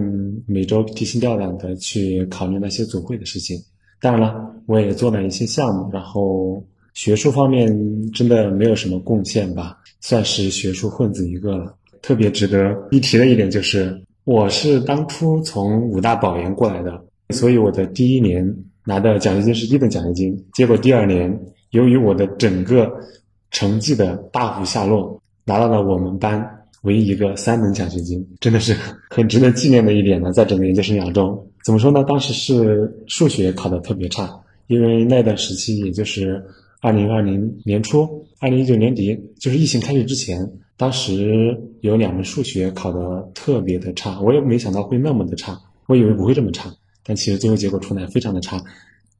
每周提心吊胆的去考虑那些组会的事情。当然了，我也做了一些项目，然后学术方面真的没有什么贡献吧，算是学术混子一个了。特别值得一提的一点就是，我是当初从武大保研过来的，所以我的第一年拿的奖学金是一等奖学金。结果第二年，由于我的整个成绩的大幅下落，拿到了我们班唯一一个三等奖学金，真的是很值得纪念的一点呢。在整个研究生涯中，怎么说呢？当时是数学考得特别差，因为那段时期也就是二零二零年初、二零一九年底，就是疫情开始之前，当时有两门数学考得特别的差，我也没想到会那么的差，我以为不会这么差，但其实最后结果出来非常的差，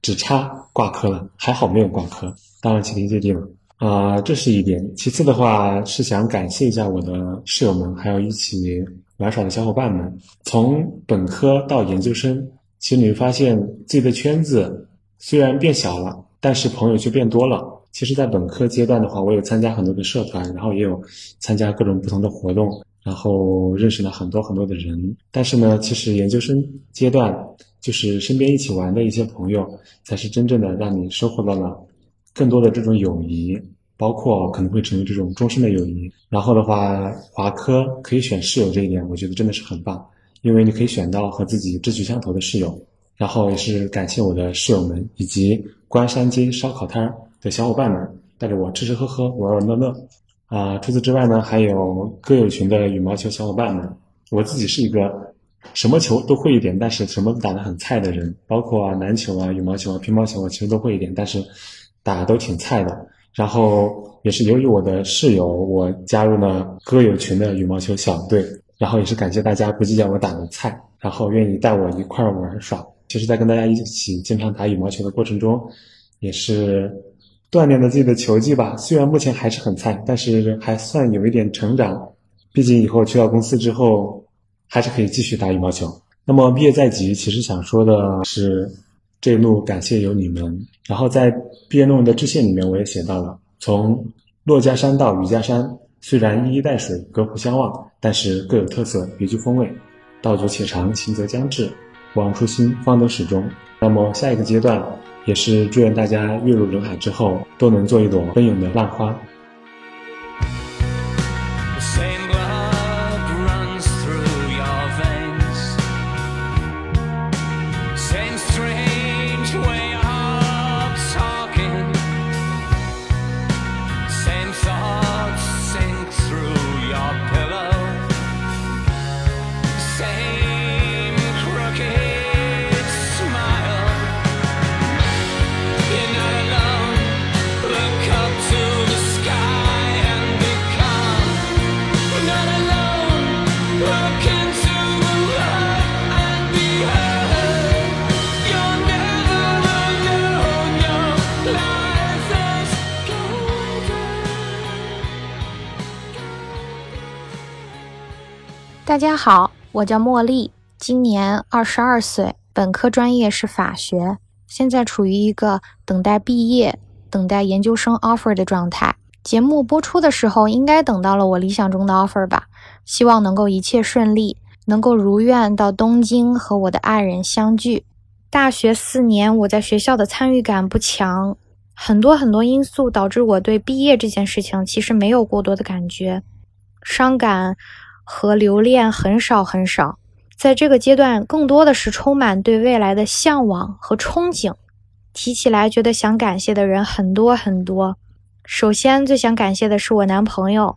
只差挂科了，还好没有挂科，当然齐天谢地了。啊，这是一点。其次的话，是想感谢一下我的室友们，还有一起玩耍的小伙伴们。从本科到研究生，其实你会发现自己的圈子虽然变小了，但是朋友就变多了。其实，在本科阶段的话，我有参加很多的社团，然后也有参加各种不同的活动，然后认识了很多很多的人。但是呢，其实研究生阶段，就是身边一起玩的一些朋友，才是真正的让你收获到了更多的这种友谊。包括可能会成为这种终身的友谊。然后的话，华科可以选室友这一点，我觉得真的是很棒，因为你可以选到和自己志趣相投的室友。然后也是感谢我的室友们以及关山街烧烤摊的小伙伴们，带着我吃吃喝喝，玩玩乐乐。啊，除此之外呢，还有歌友群的羽毛球小伙伴们。我自己是一个什么球都会一点，但是什么都打得很菜的人，包括篮球啊、羽毛球啊、乒乓球，我其实都会一点，但是打都挺菜的。然后也是由于我的室友，我加入了歌友群的羽毛球小队。然后也是感谢大家不计较我打的菜，然后愿意带我一块玩耍。其实，在跟大家一起经常打羽毛球的过程中，也是锻炼了自己的球技吧。虽然目前还是很菜，但是还算有一点成长。毕竟以后去到公司之后，还是可以继续打羽毛球。那么毕业在即，其实想说的是。这一路感谢有你们。然后在毕业论文的致谢里面，我也写到了：从珞珈山到雨家山，虽然一衣带水，隔湖相望，但是各有特色，别具风味。道阻且长，行则将至，不忘初心，方得始终。那么下一个阶段，也是祝愿大家跃入人海之后，都能做一朵奔涌的浪花。大家好，我叫茉莉，今年二十二岁，本科专业是法学，现在处于一个等待毕业、等待研究生 offer 的状态。节目播出的时候，应该等到了我理想中的 offer 吧？希望能够一切顺利，能够如愿到东京和我的爱人相聚。大学四年，我在学校的参与感不强，很多很多因素导致我对毕业这件事情其实没有过多的感觉，伤感。和留恋很少很少，在这个阶段，更多的是充满对未来的向往和憧憬。提起来，觉得想感谢的人很多很多。首先，最想感谢的是我男朋友，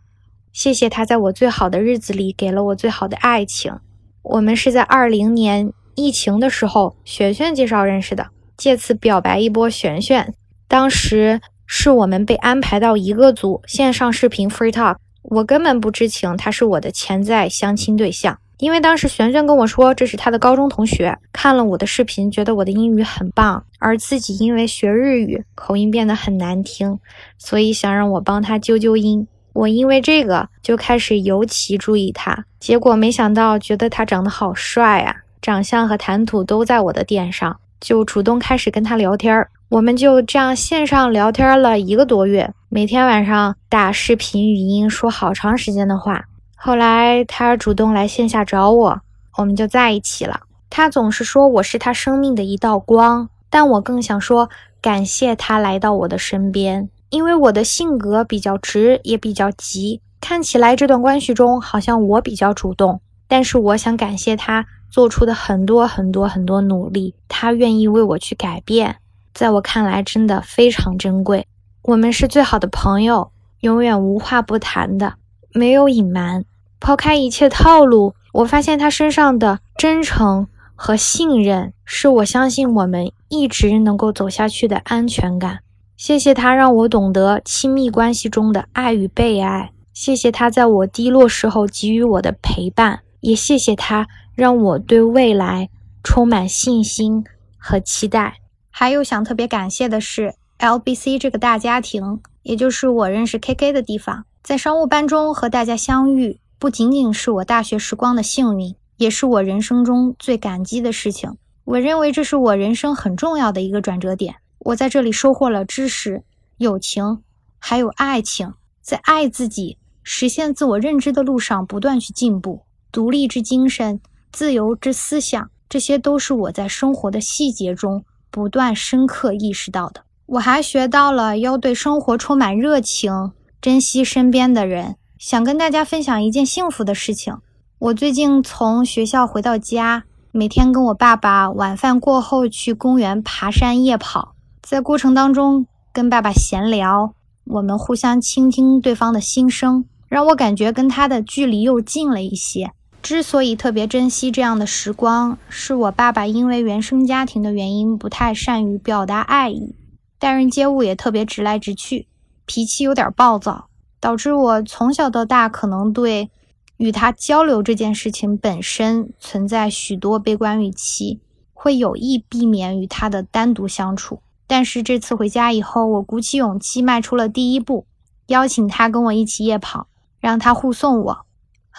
谢谢他在我最好的日子里给了我最好的爱情。我们是在二零年疫情的时候，璇璇介绍认识的，借此表白一波。璇璇当时是我们被安排到一个组，线上视频 free talk。我根本不知情，他是我的潜在相亲对象，因为当时璇璇跟我说这是他的高中同学，看了我的视频，觉得我的英语很棒，而自己因为学日语，口音变得很难听，所以想让我帮他纠纠音。我因为这个就开始尤其注意他，结果没想到觉得他长得好帅啊，长相和谈吐都在我的点上，就主动开始跟他聊天儿。我们就这样线上聊天了一个多月，每天晚上打视频语音说好长时间的话。后来他主动来线下找我，我们就在一起了。他总是说我是他生命的一道光，但我更想说感谢他来到我的身边，因为我的性格比较直，也比较急。看起来这段关系中好像我比较主动，但是我想感谢他做出的很多很多很多努力，他愿意为我去改变，在我看来真的非常珍贵。我们是最好的朋友，永远无话不谈的，没有隐瞒。抛开一切套路，我发现他身上的真诚和信任，是我相信我们一直能够走下去的安全感。谢谢他让我懂得亲密关系中的爱与被爱，谢谢他在我低落时候给予我的陪伴，也谢谢他让我对未来充满信心和期待。还有想特别感谢的是 LBC 这个大家庭，也就是我认识 KK 的地方，在商务班中和大家相遇。不仅仅是我大学时光的幸运，也是我人生中最感激的事情。我认为这是我人生很重要的一个转折点。我在这里收获了知识、友情，还有爱情。在爱自己、实现自我认知的路上不断去进步。独立之精神、自由之思想，这些都是我在生活的细节中不断深刻意识到的。我还学到了要对生活充满热情，珍惜身边的人。想跟大家分享一件幸福的事情。我最近从学校回到家，每天跟我爸爸晚饭过后去公园爬山夜跑，在过程当中跟爸爸闲聊，我们互相倾听对方的心声，让我感觉跟他的距离又近了一些。之所以特别珍惜这样的时光，是我爸爸因为原生家庭的原因不太善于表达爱意，待人接物也特别直来直去，脾气有点暴躁。导致我从小到大可能对与他交流这件事情本身存在许多悲观预期，会有意避免与他的单独相处。但是这次回家以后，我鼓起勇气迈出了第一步，邀请他跟我一起夜跑，让他护送我。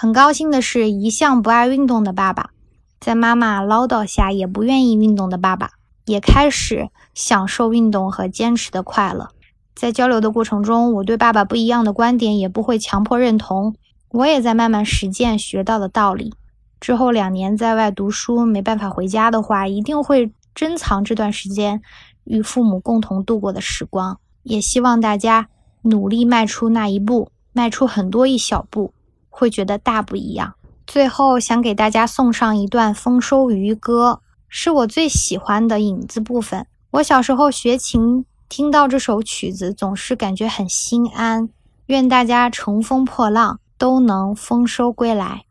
很高兴的是，一向不爱运动的爸爸，在妈妈唠叨下也不愿意运动的爸爸，也开始享受运动和坚持的快乐。在交流的过程中，我对爸爸不一样的观点也不会强迫认同，我也在慢慢实践学到的道理。之后两年在外读书没办法回家的话，一定会珍藏这段时间与父母共同度过的时光。也希望大家努力迈出那一步，迈出很多一小步，会觉得大不一样。最后想给大家送上一段《丰收渔歌》，是我最喜欢的影子部分。我小时候学琴。听到这首曲子，总是感觉很心安。愿大家乘风破浪，都能丰收归来。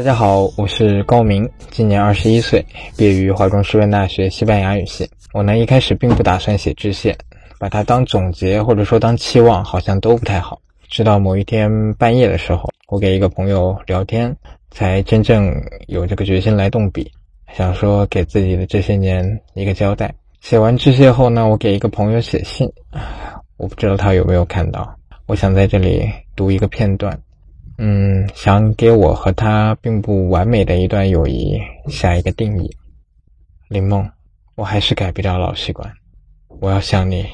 大家好，我是高明，今年二十一岁，毕业于华中师范大学西班牙语系。我呢一开始并不打算写致谢，把它当总结或者说当期望，好像都不太好。直到某一天半夜的时候，我给一个朋友聊天，才真正有这个决心来动笔。想说给自己的这些年一个交代。写完致谢后呢，我给一个朋友写信，我不知道他有没有看到。我想在这里读一个片段，嗯，想给我和他并不完美的一段友谊下一个定义。林梦，我还是改不了老习惯，我要向你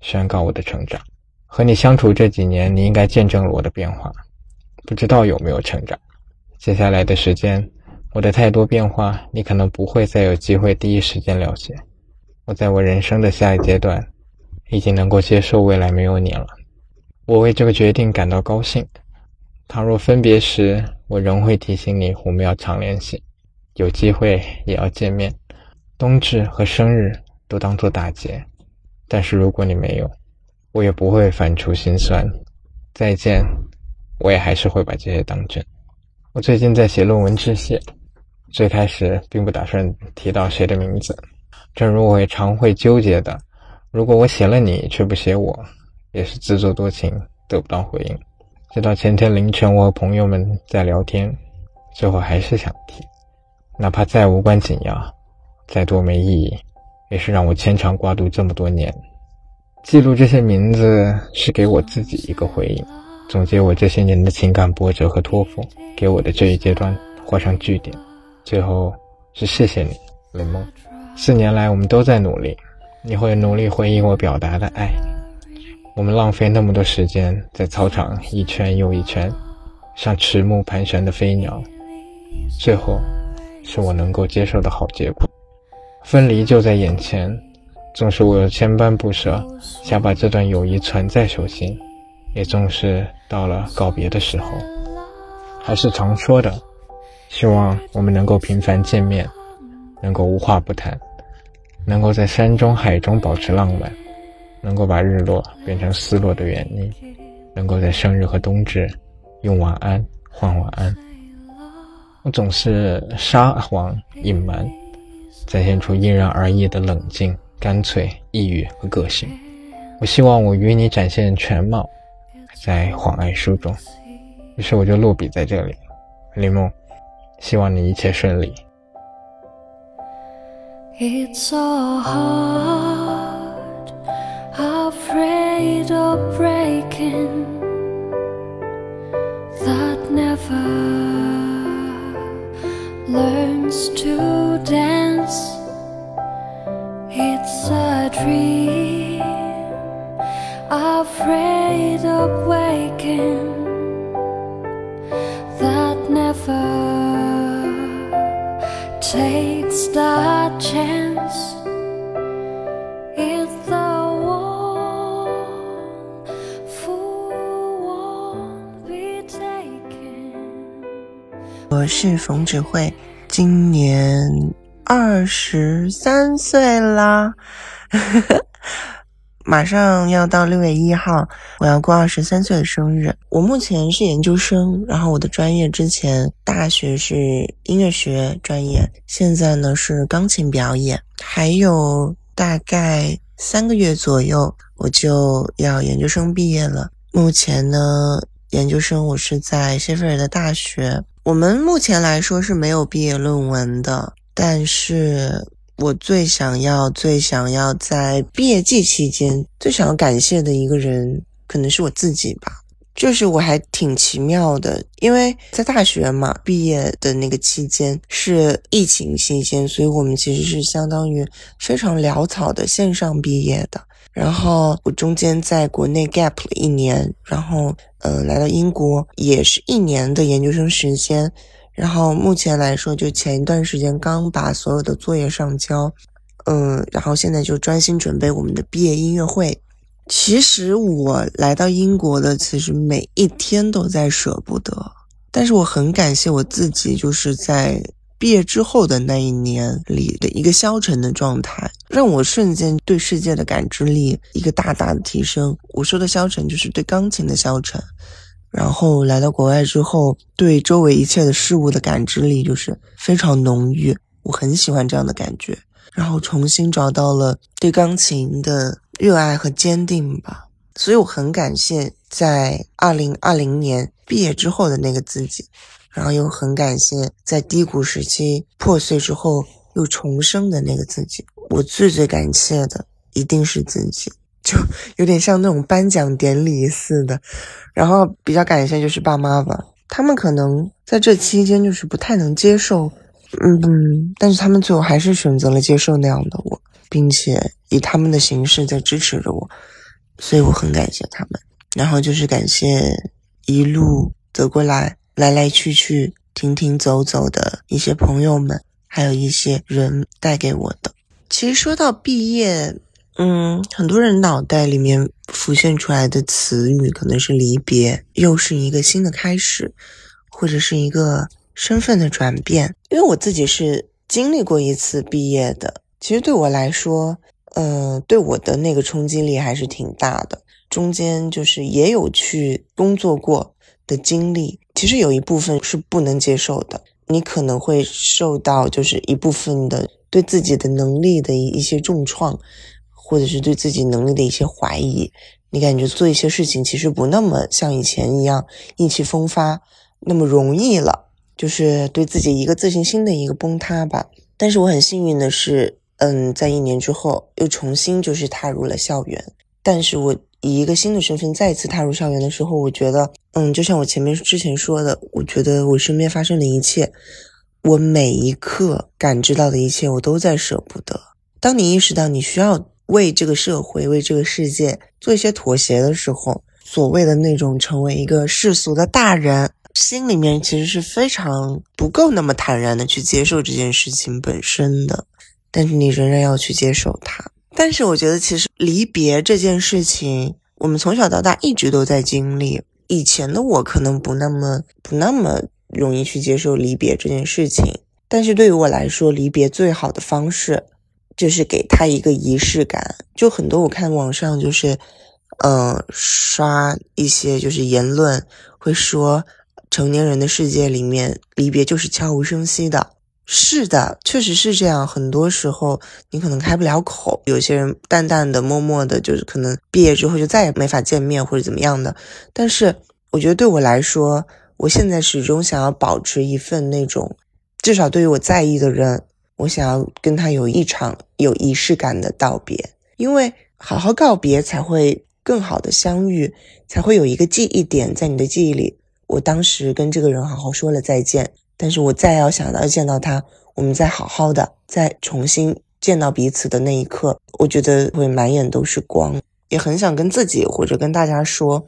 宣告我的成长。和你相处这几年，你应该见证了我的变化，不知道有没有成长。接下来的时间，我的太多变化，你可能不会再有机会第一时间了解。我在我人生的下一阶段，已经能够接受未来没有你了。我为这个决定感到高兴。倘若分别时，我仍会提醒你，我们要常联系，有机会也要见面。冬至和生日都当做大节，但是如果你没有。我也不会反出心酸，再见，我也还是会把这些当真。我最近在写论文致谢，最开始并不打算提到谁的名字，正如我也常会纠结的，如果我写了你却不写我，也是自作多情，得不到回应。直到前天凌晨，我和朋友们在聊天，最后还是想提，哪怕再无关紧要，再多没意义，也是让我牵肠挂肚这么多年。记录这些名字是给我自己一个回应，总结我这些年的情感波折和托付，给我的这一阶段画上句点。最后是谢谢你，雷梦。四年来我们都在努力，你会努力回应我表达的爱。我们浪费那么多时间在操场一圈又一圈，像迟暮盘旋的飞鸟，最后是我能够接受的好结果。分离就在眼前。纵使我有千般不舍，想把这段友谊存在手心，也总是到了告别的时候。还是常说的，希望我们能够频繁见面，能够无话不谈，能够在山中海中保持浪漫，能够把日落变成失落的原因，能够在生日和冬至用晚安换晚安。我总是撒谎隐瞒，展现出因人而异的冷静。干脆、抑郁和个性，我希望我与你展现全貌，在谎爱书中。于是我就落笔在这里，林梦，希望你一切顺利。It's afraid of breaking that never learns to dance. It's a dream, afraid of waking that never takes that chance. 我是冯芷慧，今年。二十三岁啦，(laughs) 马上要到六月一号，我要过二十三岁的生日。我目前是研究生，然后我的专业之前大学是音乐学专业，现在呢是钢琴表演。还有大概三个月左右，我就要研究生毕业了。目前呢，研究生我是在谢菲尔德大学，我们目前来说是没有毕业论文的。但是我最想要、最想要在毕业季期间最想要感谢的一个人，可能是我自己吧。就是我还挺奇妙的，因为在大学嘛，毕业的那个期间是疫情期间，所以我们其实是相当于非常潦草的线上毕业的。然后我中间在国内 gap 了一年，然后呃来到英国也是一年的研究生时间。然后目前来说，就前一段时间刚把所有的作业上交，嗯，然后现在就专心准备我们的毕业音乐会。其实我来到英国的，其实每一天都在舍不得，但是我很感谢我自己，就是在毕业之后的那一年里的一个消沉的状态，让我瞬间对世界的感知力一个大大的提升。我说的消沉，就是对钢琴的消沉。然后来到国外之后，对周围一切的事物的感知力就是非常浓郁，我很喜欢这样的感觉。然后重新找到了对钢琴的热爱和坚定吧，所以我很感谢在二零二零年毕业之后的那个自己，然后又很感谢在低谷时期破碎之后又重生的那个自己。我最最感谢的一定是自己，就 (laughs) 有点像那种颁奖典礼似的。然后比较感谢就是爸妈吧，他们可能在这期间就是不太能接受，嗯，但是他们最后还是选择了接受那样的我，并且以他们的形式在支持着我，所以我很感谢他们。然后就是感谢一路走过来。来来去去、停停走走的一些朋友们，还有一些人带给我的。其实说到毕业，嗯，很多人脑袋里面浮现出来的词语可能是离别，又是一个新的开始，或者是一个身份的转变。因为我自己是经历过一次毕业的，其实对我来说，呃，对我的那个冲击力还是挺大的。中间就是也有去工作过的经历。其实有一部分是不能接受的，你可能会受到就是一部分的对自己的能力的一一些重创，或者是对自己能力的一些怀疑。你感觉做一些事情其实不那么像以前一样意气风发，那么容易了，就是对自己一个自信心的一个崩塌吧。但是我很幸运的是，嗯，在一年之后又重新就是踏入了校园，但是我。以一个新的身份再次踏入校园的时候，我觉得，嗯，就像我前面之前说的，我觉得我身边发生的一切，我每一刻感知到的一切，我都在舍不得。当你意识到你需要为这个社会、为这个世界做一些妥协的时候，所谓的那种成为一个世俗的大人，心里面其实是非常不够那么坦然的去接受这件事情本身的，但是你仍然要去接受它。但是我觉得，其实离别这件事情，我们从小到大一直都在经历。以前的我可能不那么不那么容易去接受离别这件事情，但是对于我来说，离别最好的方式就是给他一个仪式感。就很多我看网上就是，嗯，刷一些就是言论，会说成年人的世界里面离别就是悄无声息的。是的，确实是这样。很多时候你可能开不了口，有些人淡淡的、默默的，就是可能毕业之后就再也没法见面或者怎么样的。但是我觉得对我来说，我现在始终想要保持一份那种，至少对于我在意的人，我想要跟他有一场有仪式感的道别，因为好好告别才会更好的相遇，才会有一个记忆点在你的记忆里。我当时跟这个人好好说了再见。但是我再要想到见到他，我们再好好的再重新见到彼此的那一刻，我觉得会满眼都是光，也很想跟自己或者跟大家说，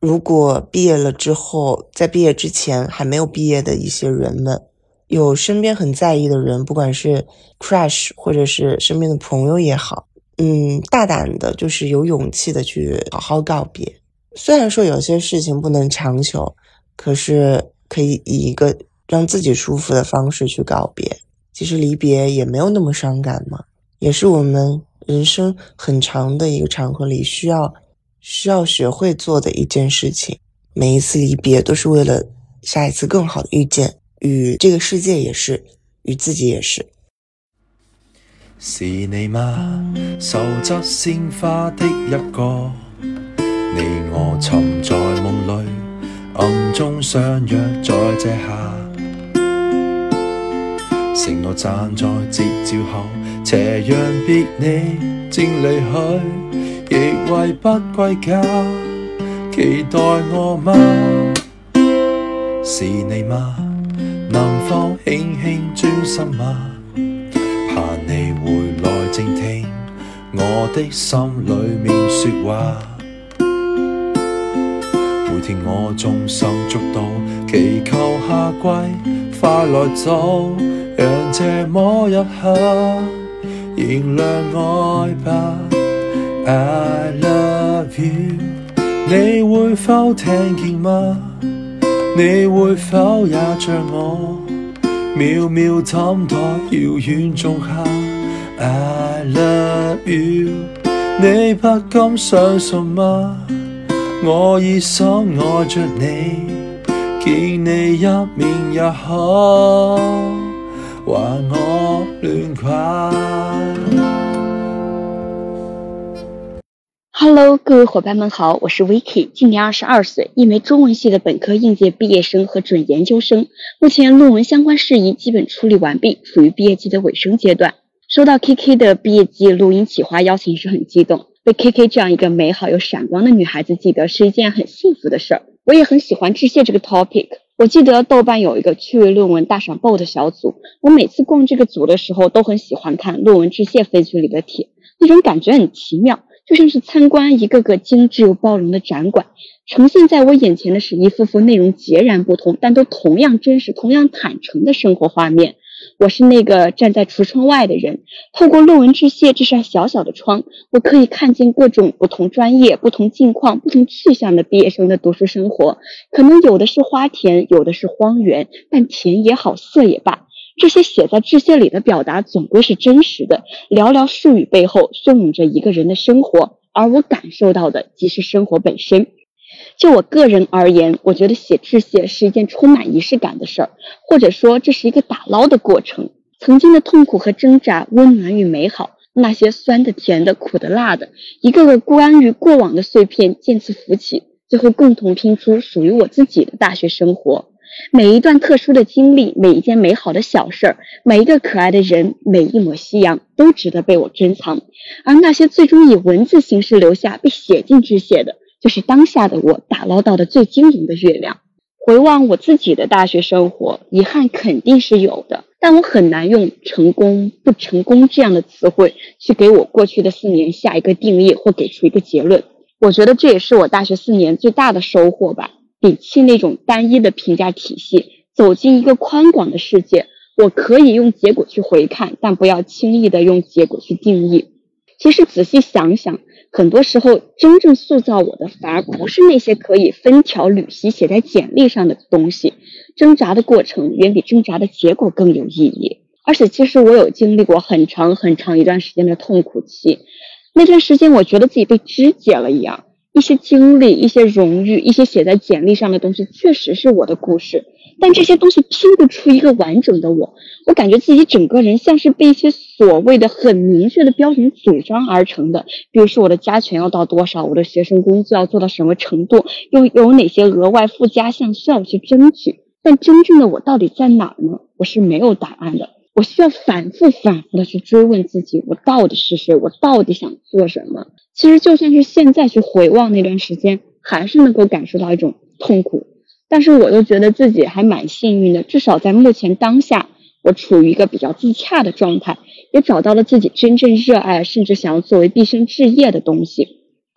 如果毕业了之后，在毕业之前还没有毕业的一些人们，有身边很在意的人，不管是 crush 或者是身边的朋友也好，嗯，大胆的，就是有勇气的去好好告别。虽然说有些事情不能强求，可是可以以一个。让自己舒服的方式去告别，其实离别也没有那么伤感嘛，也是我们人生很长的一个场合里需要需要学会做的一件事情。每一次离别都是为了下一次更好的遇见，与这个世界也是，与自己也是。是你吗？手执鲜花的一个，你我沉在梦里，暗中相约在这下。承诺站在夕照后，斜阳别你正离去，亦为不归家，期待我吗？是你吗？能否轻轻专心吗？盼你回来静听我的心里面说话。每天我衷心祝祷，祈求夏季快来早。让这么一刻燃亮爱吧，I love you，你会否听见吗？你会否也像我，渺渺枕台遥远仲下，I love you，你不敢相信吗？我已深爱着你，见你一面也可。我哈 Hello，各位伙伴们好，我是 Vicky，今年二十二岁，一枚中文系的本科应届毕业生和准研究生。目前论文相关事宜基本处理完毕，属于毕业季的尾声阶段。收到 KK 的毕业季录音企划邀请是很激动，被 KK 这样一个美好又闪光的女孩子记得是一件很幸福的事儿。我也很喜欢致谢这个 topic。我记得豆瓣有一个趣味论文大赏报的小组，我每次逛这个组的时候都很喜欢看论文致谢分区里的帖，那种感觉很奇妙。就像是参观一个个精致又包容的展馆，呈现在我眼前的是一幅幅内容截然不同，但都同样真实、同样坦诚的生活画面。我是那个站在橱窗外的人，透过论文致谢这扇小小的窗，我可以看见各种不同专业、不同境况、不同去向的毕业生的读书生活。可能有的是花田，有的是荒原，但甜也好，涩也罢。这些写在致谢里的表达总归是真实的，寥寥数语背后汹涌着一个人的生活，而我感受到的即是生活本身。就我个人而言，我觉得写致谢是一件充满仪式感的事儿，或者说这是一个打捞的过程。曾经的痛苦和挣扎，温暖与美好，那些酸的、甜的、苦的、辣的，一个个关于过往的碎片渐次浮起，最后共同拼出属于我自己的大学生活。每一段特殊的经历，每一件美好的小事儿，每一个可爱的人，每一抹夕阳，都值得被我珍藏。而那些最终以文字形式留下、被写进致谢的，就是当下的我打捞到的最晶莹的月亮。回望我自己的大学生活，遗憾肯定是有的，但我很难用成功、不成功这样的词汇去给我过去的四年下一个定义或给出一个结论。我觉得这也是我大学四年最大的收获吧。摒弃那种单一的评价体系，走进一个宽广的世界。我可以用结果去回看，但不要轻易的用结果去定义。其实仔细想想，很多时候真正塑造我的，反而不是那些可以分条缕析写在简历上的东西。挣扎的过程远比挣扎的结果更有意义。而且，其实我有经历过很长很长一段时间的痛苦期，那段时间我觉得自己被肢解了一样。一些经历、一些荣誉、一些写在简历上的东西，确实是我的故事，但这些东西拼不出一个完整的我。我感觉自己整个人像是被一些所谓的很明确的标准组装而成的，比如说我的加权要到多少，我的学生工资要做到什么程度，又有哪些额外附加项需要去争取。但真正的我到底在哪儿呢？我是没有答案的。我需要反复、反复的去追问自己：我到底是谁？我到底想做什么？其实就算是现在去回望那段时间，还是能够感受到一种痛苦。但是我又觉得自己还蛮幸运的，至少在目前当下，我处于一个比较自洽的状态，也找到了自己真正热爱，甚至想要作为毕生志业的东西。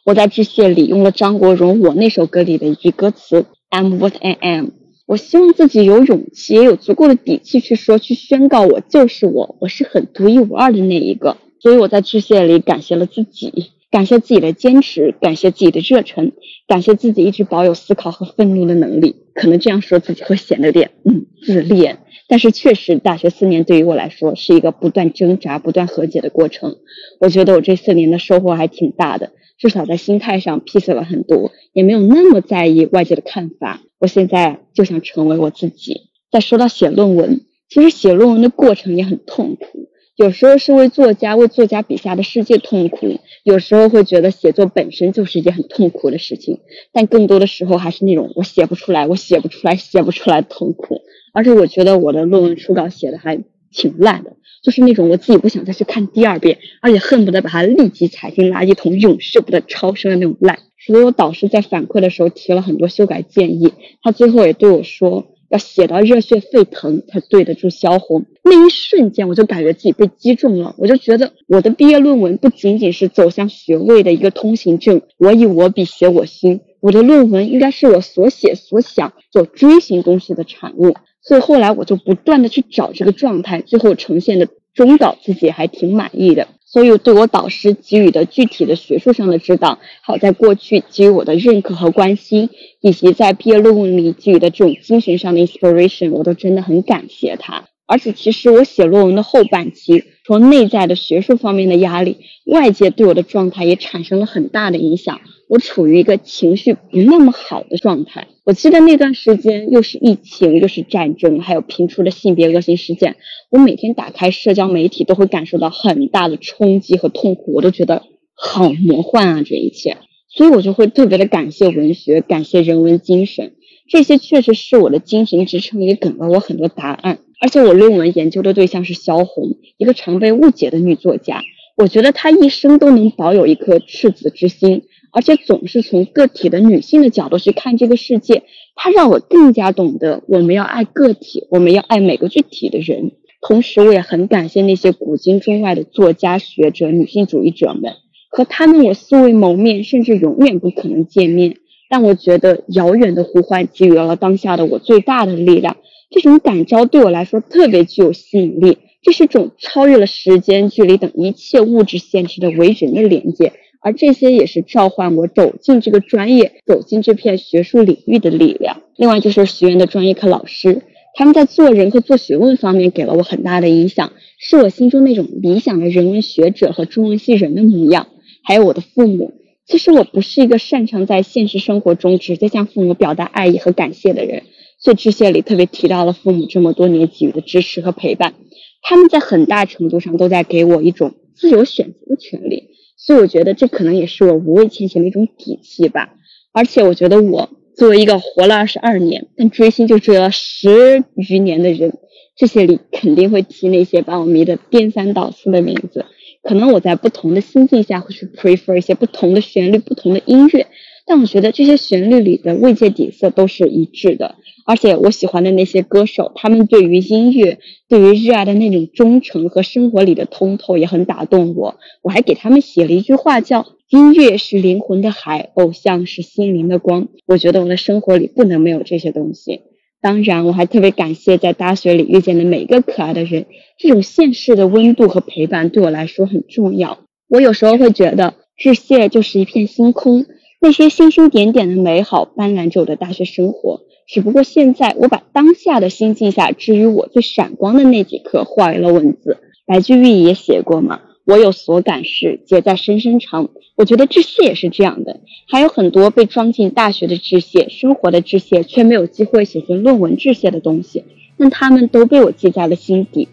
我在致谢里用了张国荣《我》那首歌里的一句歌词：“I'm what I am。”我希望自己有勇气，也有足够的底气去说、去宣告，我就是我，我是很独一无二的那一个。所以我在致谢里感谢了自己，感谢自己的坚持，感谢自己的热忱，感谢自己一直保有思考和愤怒的能力。可能这样说自己会显得有点嗯自恋，但是确实，大学四年对于我来说是一个不断挣扎、不断和解的过程。我觉得我这四年的收获还挺大的，至少在心态上 peace 了很多，也没有那么在意外界的看法。我现在就想成为我自己。再说到写论文，其实写论文的过程也很痛苦，有时候是为作家、为作家笔下的世界痛苦，有时候会觉得写作本身就是一件很痛苦的事情，但更多的时候还是那种我写不出来、我写不出来、写不出来痛苦。而且我觉得我的论文初稿写的还挺烂的，就是那种我自己不想再去看第二遍，而且恨不得把它立即踩进垃圾桶，永世不得超生的那种烂。所以我导师在反馈的时候提了很多修改建议，他最后也对我说，要写到热血沸腾才对得住萧红。那一瞬间，我就感觉自己被击中了，我就觉得我的毕业论文不仅仅是走向学位的一个通行证，我以我笔写我心，我的论文应该是我所写所想所追寻东西的产物。所以后来我就不断的去找这个状态，最后呈现的终稿自己还挺满意的。所以对我导师给予的具体的学术上的指导，好在过去给予我的认可和关心，以及在毕业论文里给予的这种精神上的 inspiration，我都真的很感谢他。而且其实我写论文的后半期，除了内在的学术方面的压力，外界对我的状态也产生了很大的影响。我处于一个情绪不那么好的状态。我记得那段时间又是疫情，又是战争，还有频出的性别恶性事件，我每天打开社交媒体都会感受到很大的冲击和痛苦，我都觉得好魔幻啊，这一切。所以我就会特别的感谢文学，感谢人文精神，这些确实是我的精神支撑，也给了我很多答案。而且我论文研究的对象是萧红，一个常被误解的女作家。我觉得她一生都能保有一颗赤子之心，而且总是从个体的女性的角度去看这个世界。它让我更加懂得我们要爱个体，我们要爱每个具体的人。同时，我也很感谢那些古今中外的作家、学者、女性主义者们。和他们我素未谋面，甚至永远不可能见面，但我觉得遥远的呼唤给予了当下的我最大的力量。这种感召对我来说特别具有吸引力，这是种超越了时间、距离等一切物质限制的为人的连接，而这些也是召唤我走进这个专业、走进这片学术领域的力量。另外就是学院的专业课老师，他们在做人和做学问方面给了我很大的影响，是我心中那种理想的人文学者和中文系人的模样。还有我的父母，其实我不是一个擅长在现实生活中直接向父母表达爱意和感谢的人，所以致谢里特别提到了父母这么多年给予的支持和陪伴，他们在很大程度上都在给我一种自由选择的权利，所以我觉得这可能也是我无畏前行的一种底气吧。而且我觉得我作为一个活了二十二年，但追星就追了十余年的人，这些里肯定会提那些把我迷得颠三倒四的名字。可能我在不同的心境下会去 prefer 一些不同的旋律、不同的音乐，但我觉得这些旋律里的慰藉底色都是一致的。而且我喜欢的那些歌手，他们对于音乐、对于热爱的那种忠诚和生活里的通透也很打动我。我还给他们写了一句话，叫“音乐是灵魂的海，偶像是心灵的光”。我觉得我的生活里不能没有这些东西。当然，我还特别感谢在大学里遇见的每一个可爱的人，这种现世的温度和陪伴对我来说很重要。我有时候会觉得，致谢就是一片星空，那些星星点点的美好斑斓着我的大学生活。只不过现在，我把当下的心境下至于我最闪光的那几刻化为了文字。白居易也写过嘛。我有所感事，皆在深深长。我觉得致谢也是这样的，还有很多被装进大学的致谢、生活的致谢，却没有机会写成论文致谢的东西，但他们都被我记在了心底。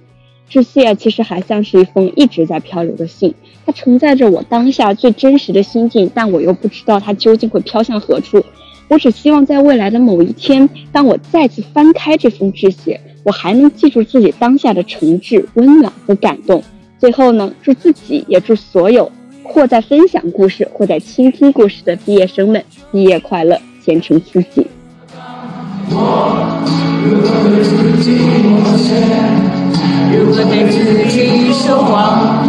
致谢其实还像是一封一直在漂流的信，它承载着我当下最真实的心境，但我又不知道它究竟会飘向何处。我只希望在未来的某一天，当我再次翻开这封致谢，我还能记住自己当下的诚挚、温暖和感动。最后呢，祝自己也祝所有或在分享故事或在倾听故事的毕业生们毕业快乐，前程似锦。如何对自己妥协？如果对自己说谎？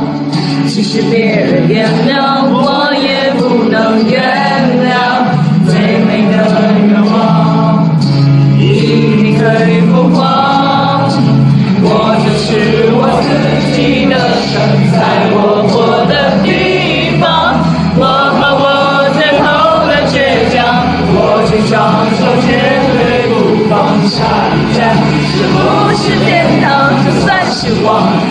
即使别人原谅，我也不能原谅。最美的愿望，一定可以疯狂。算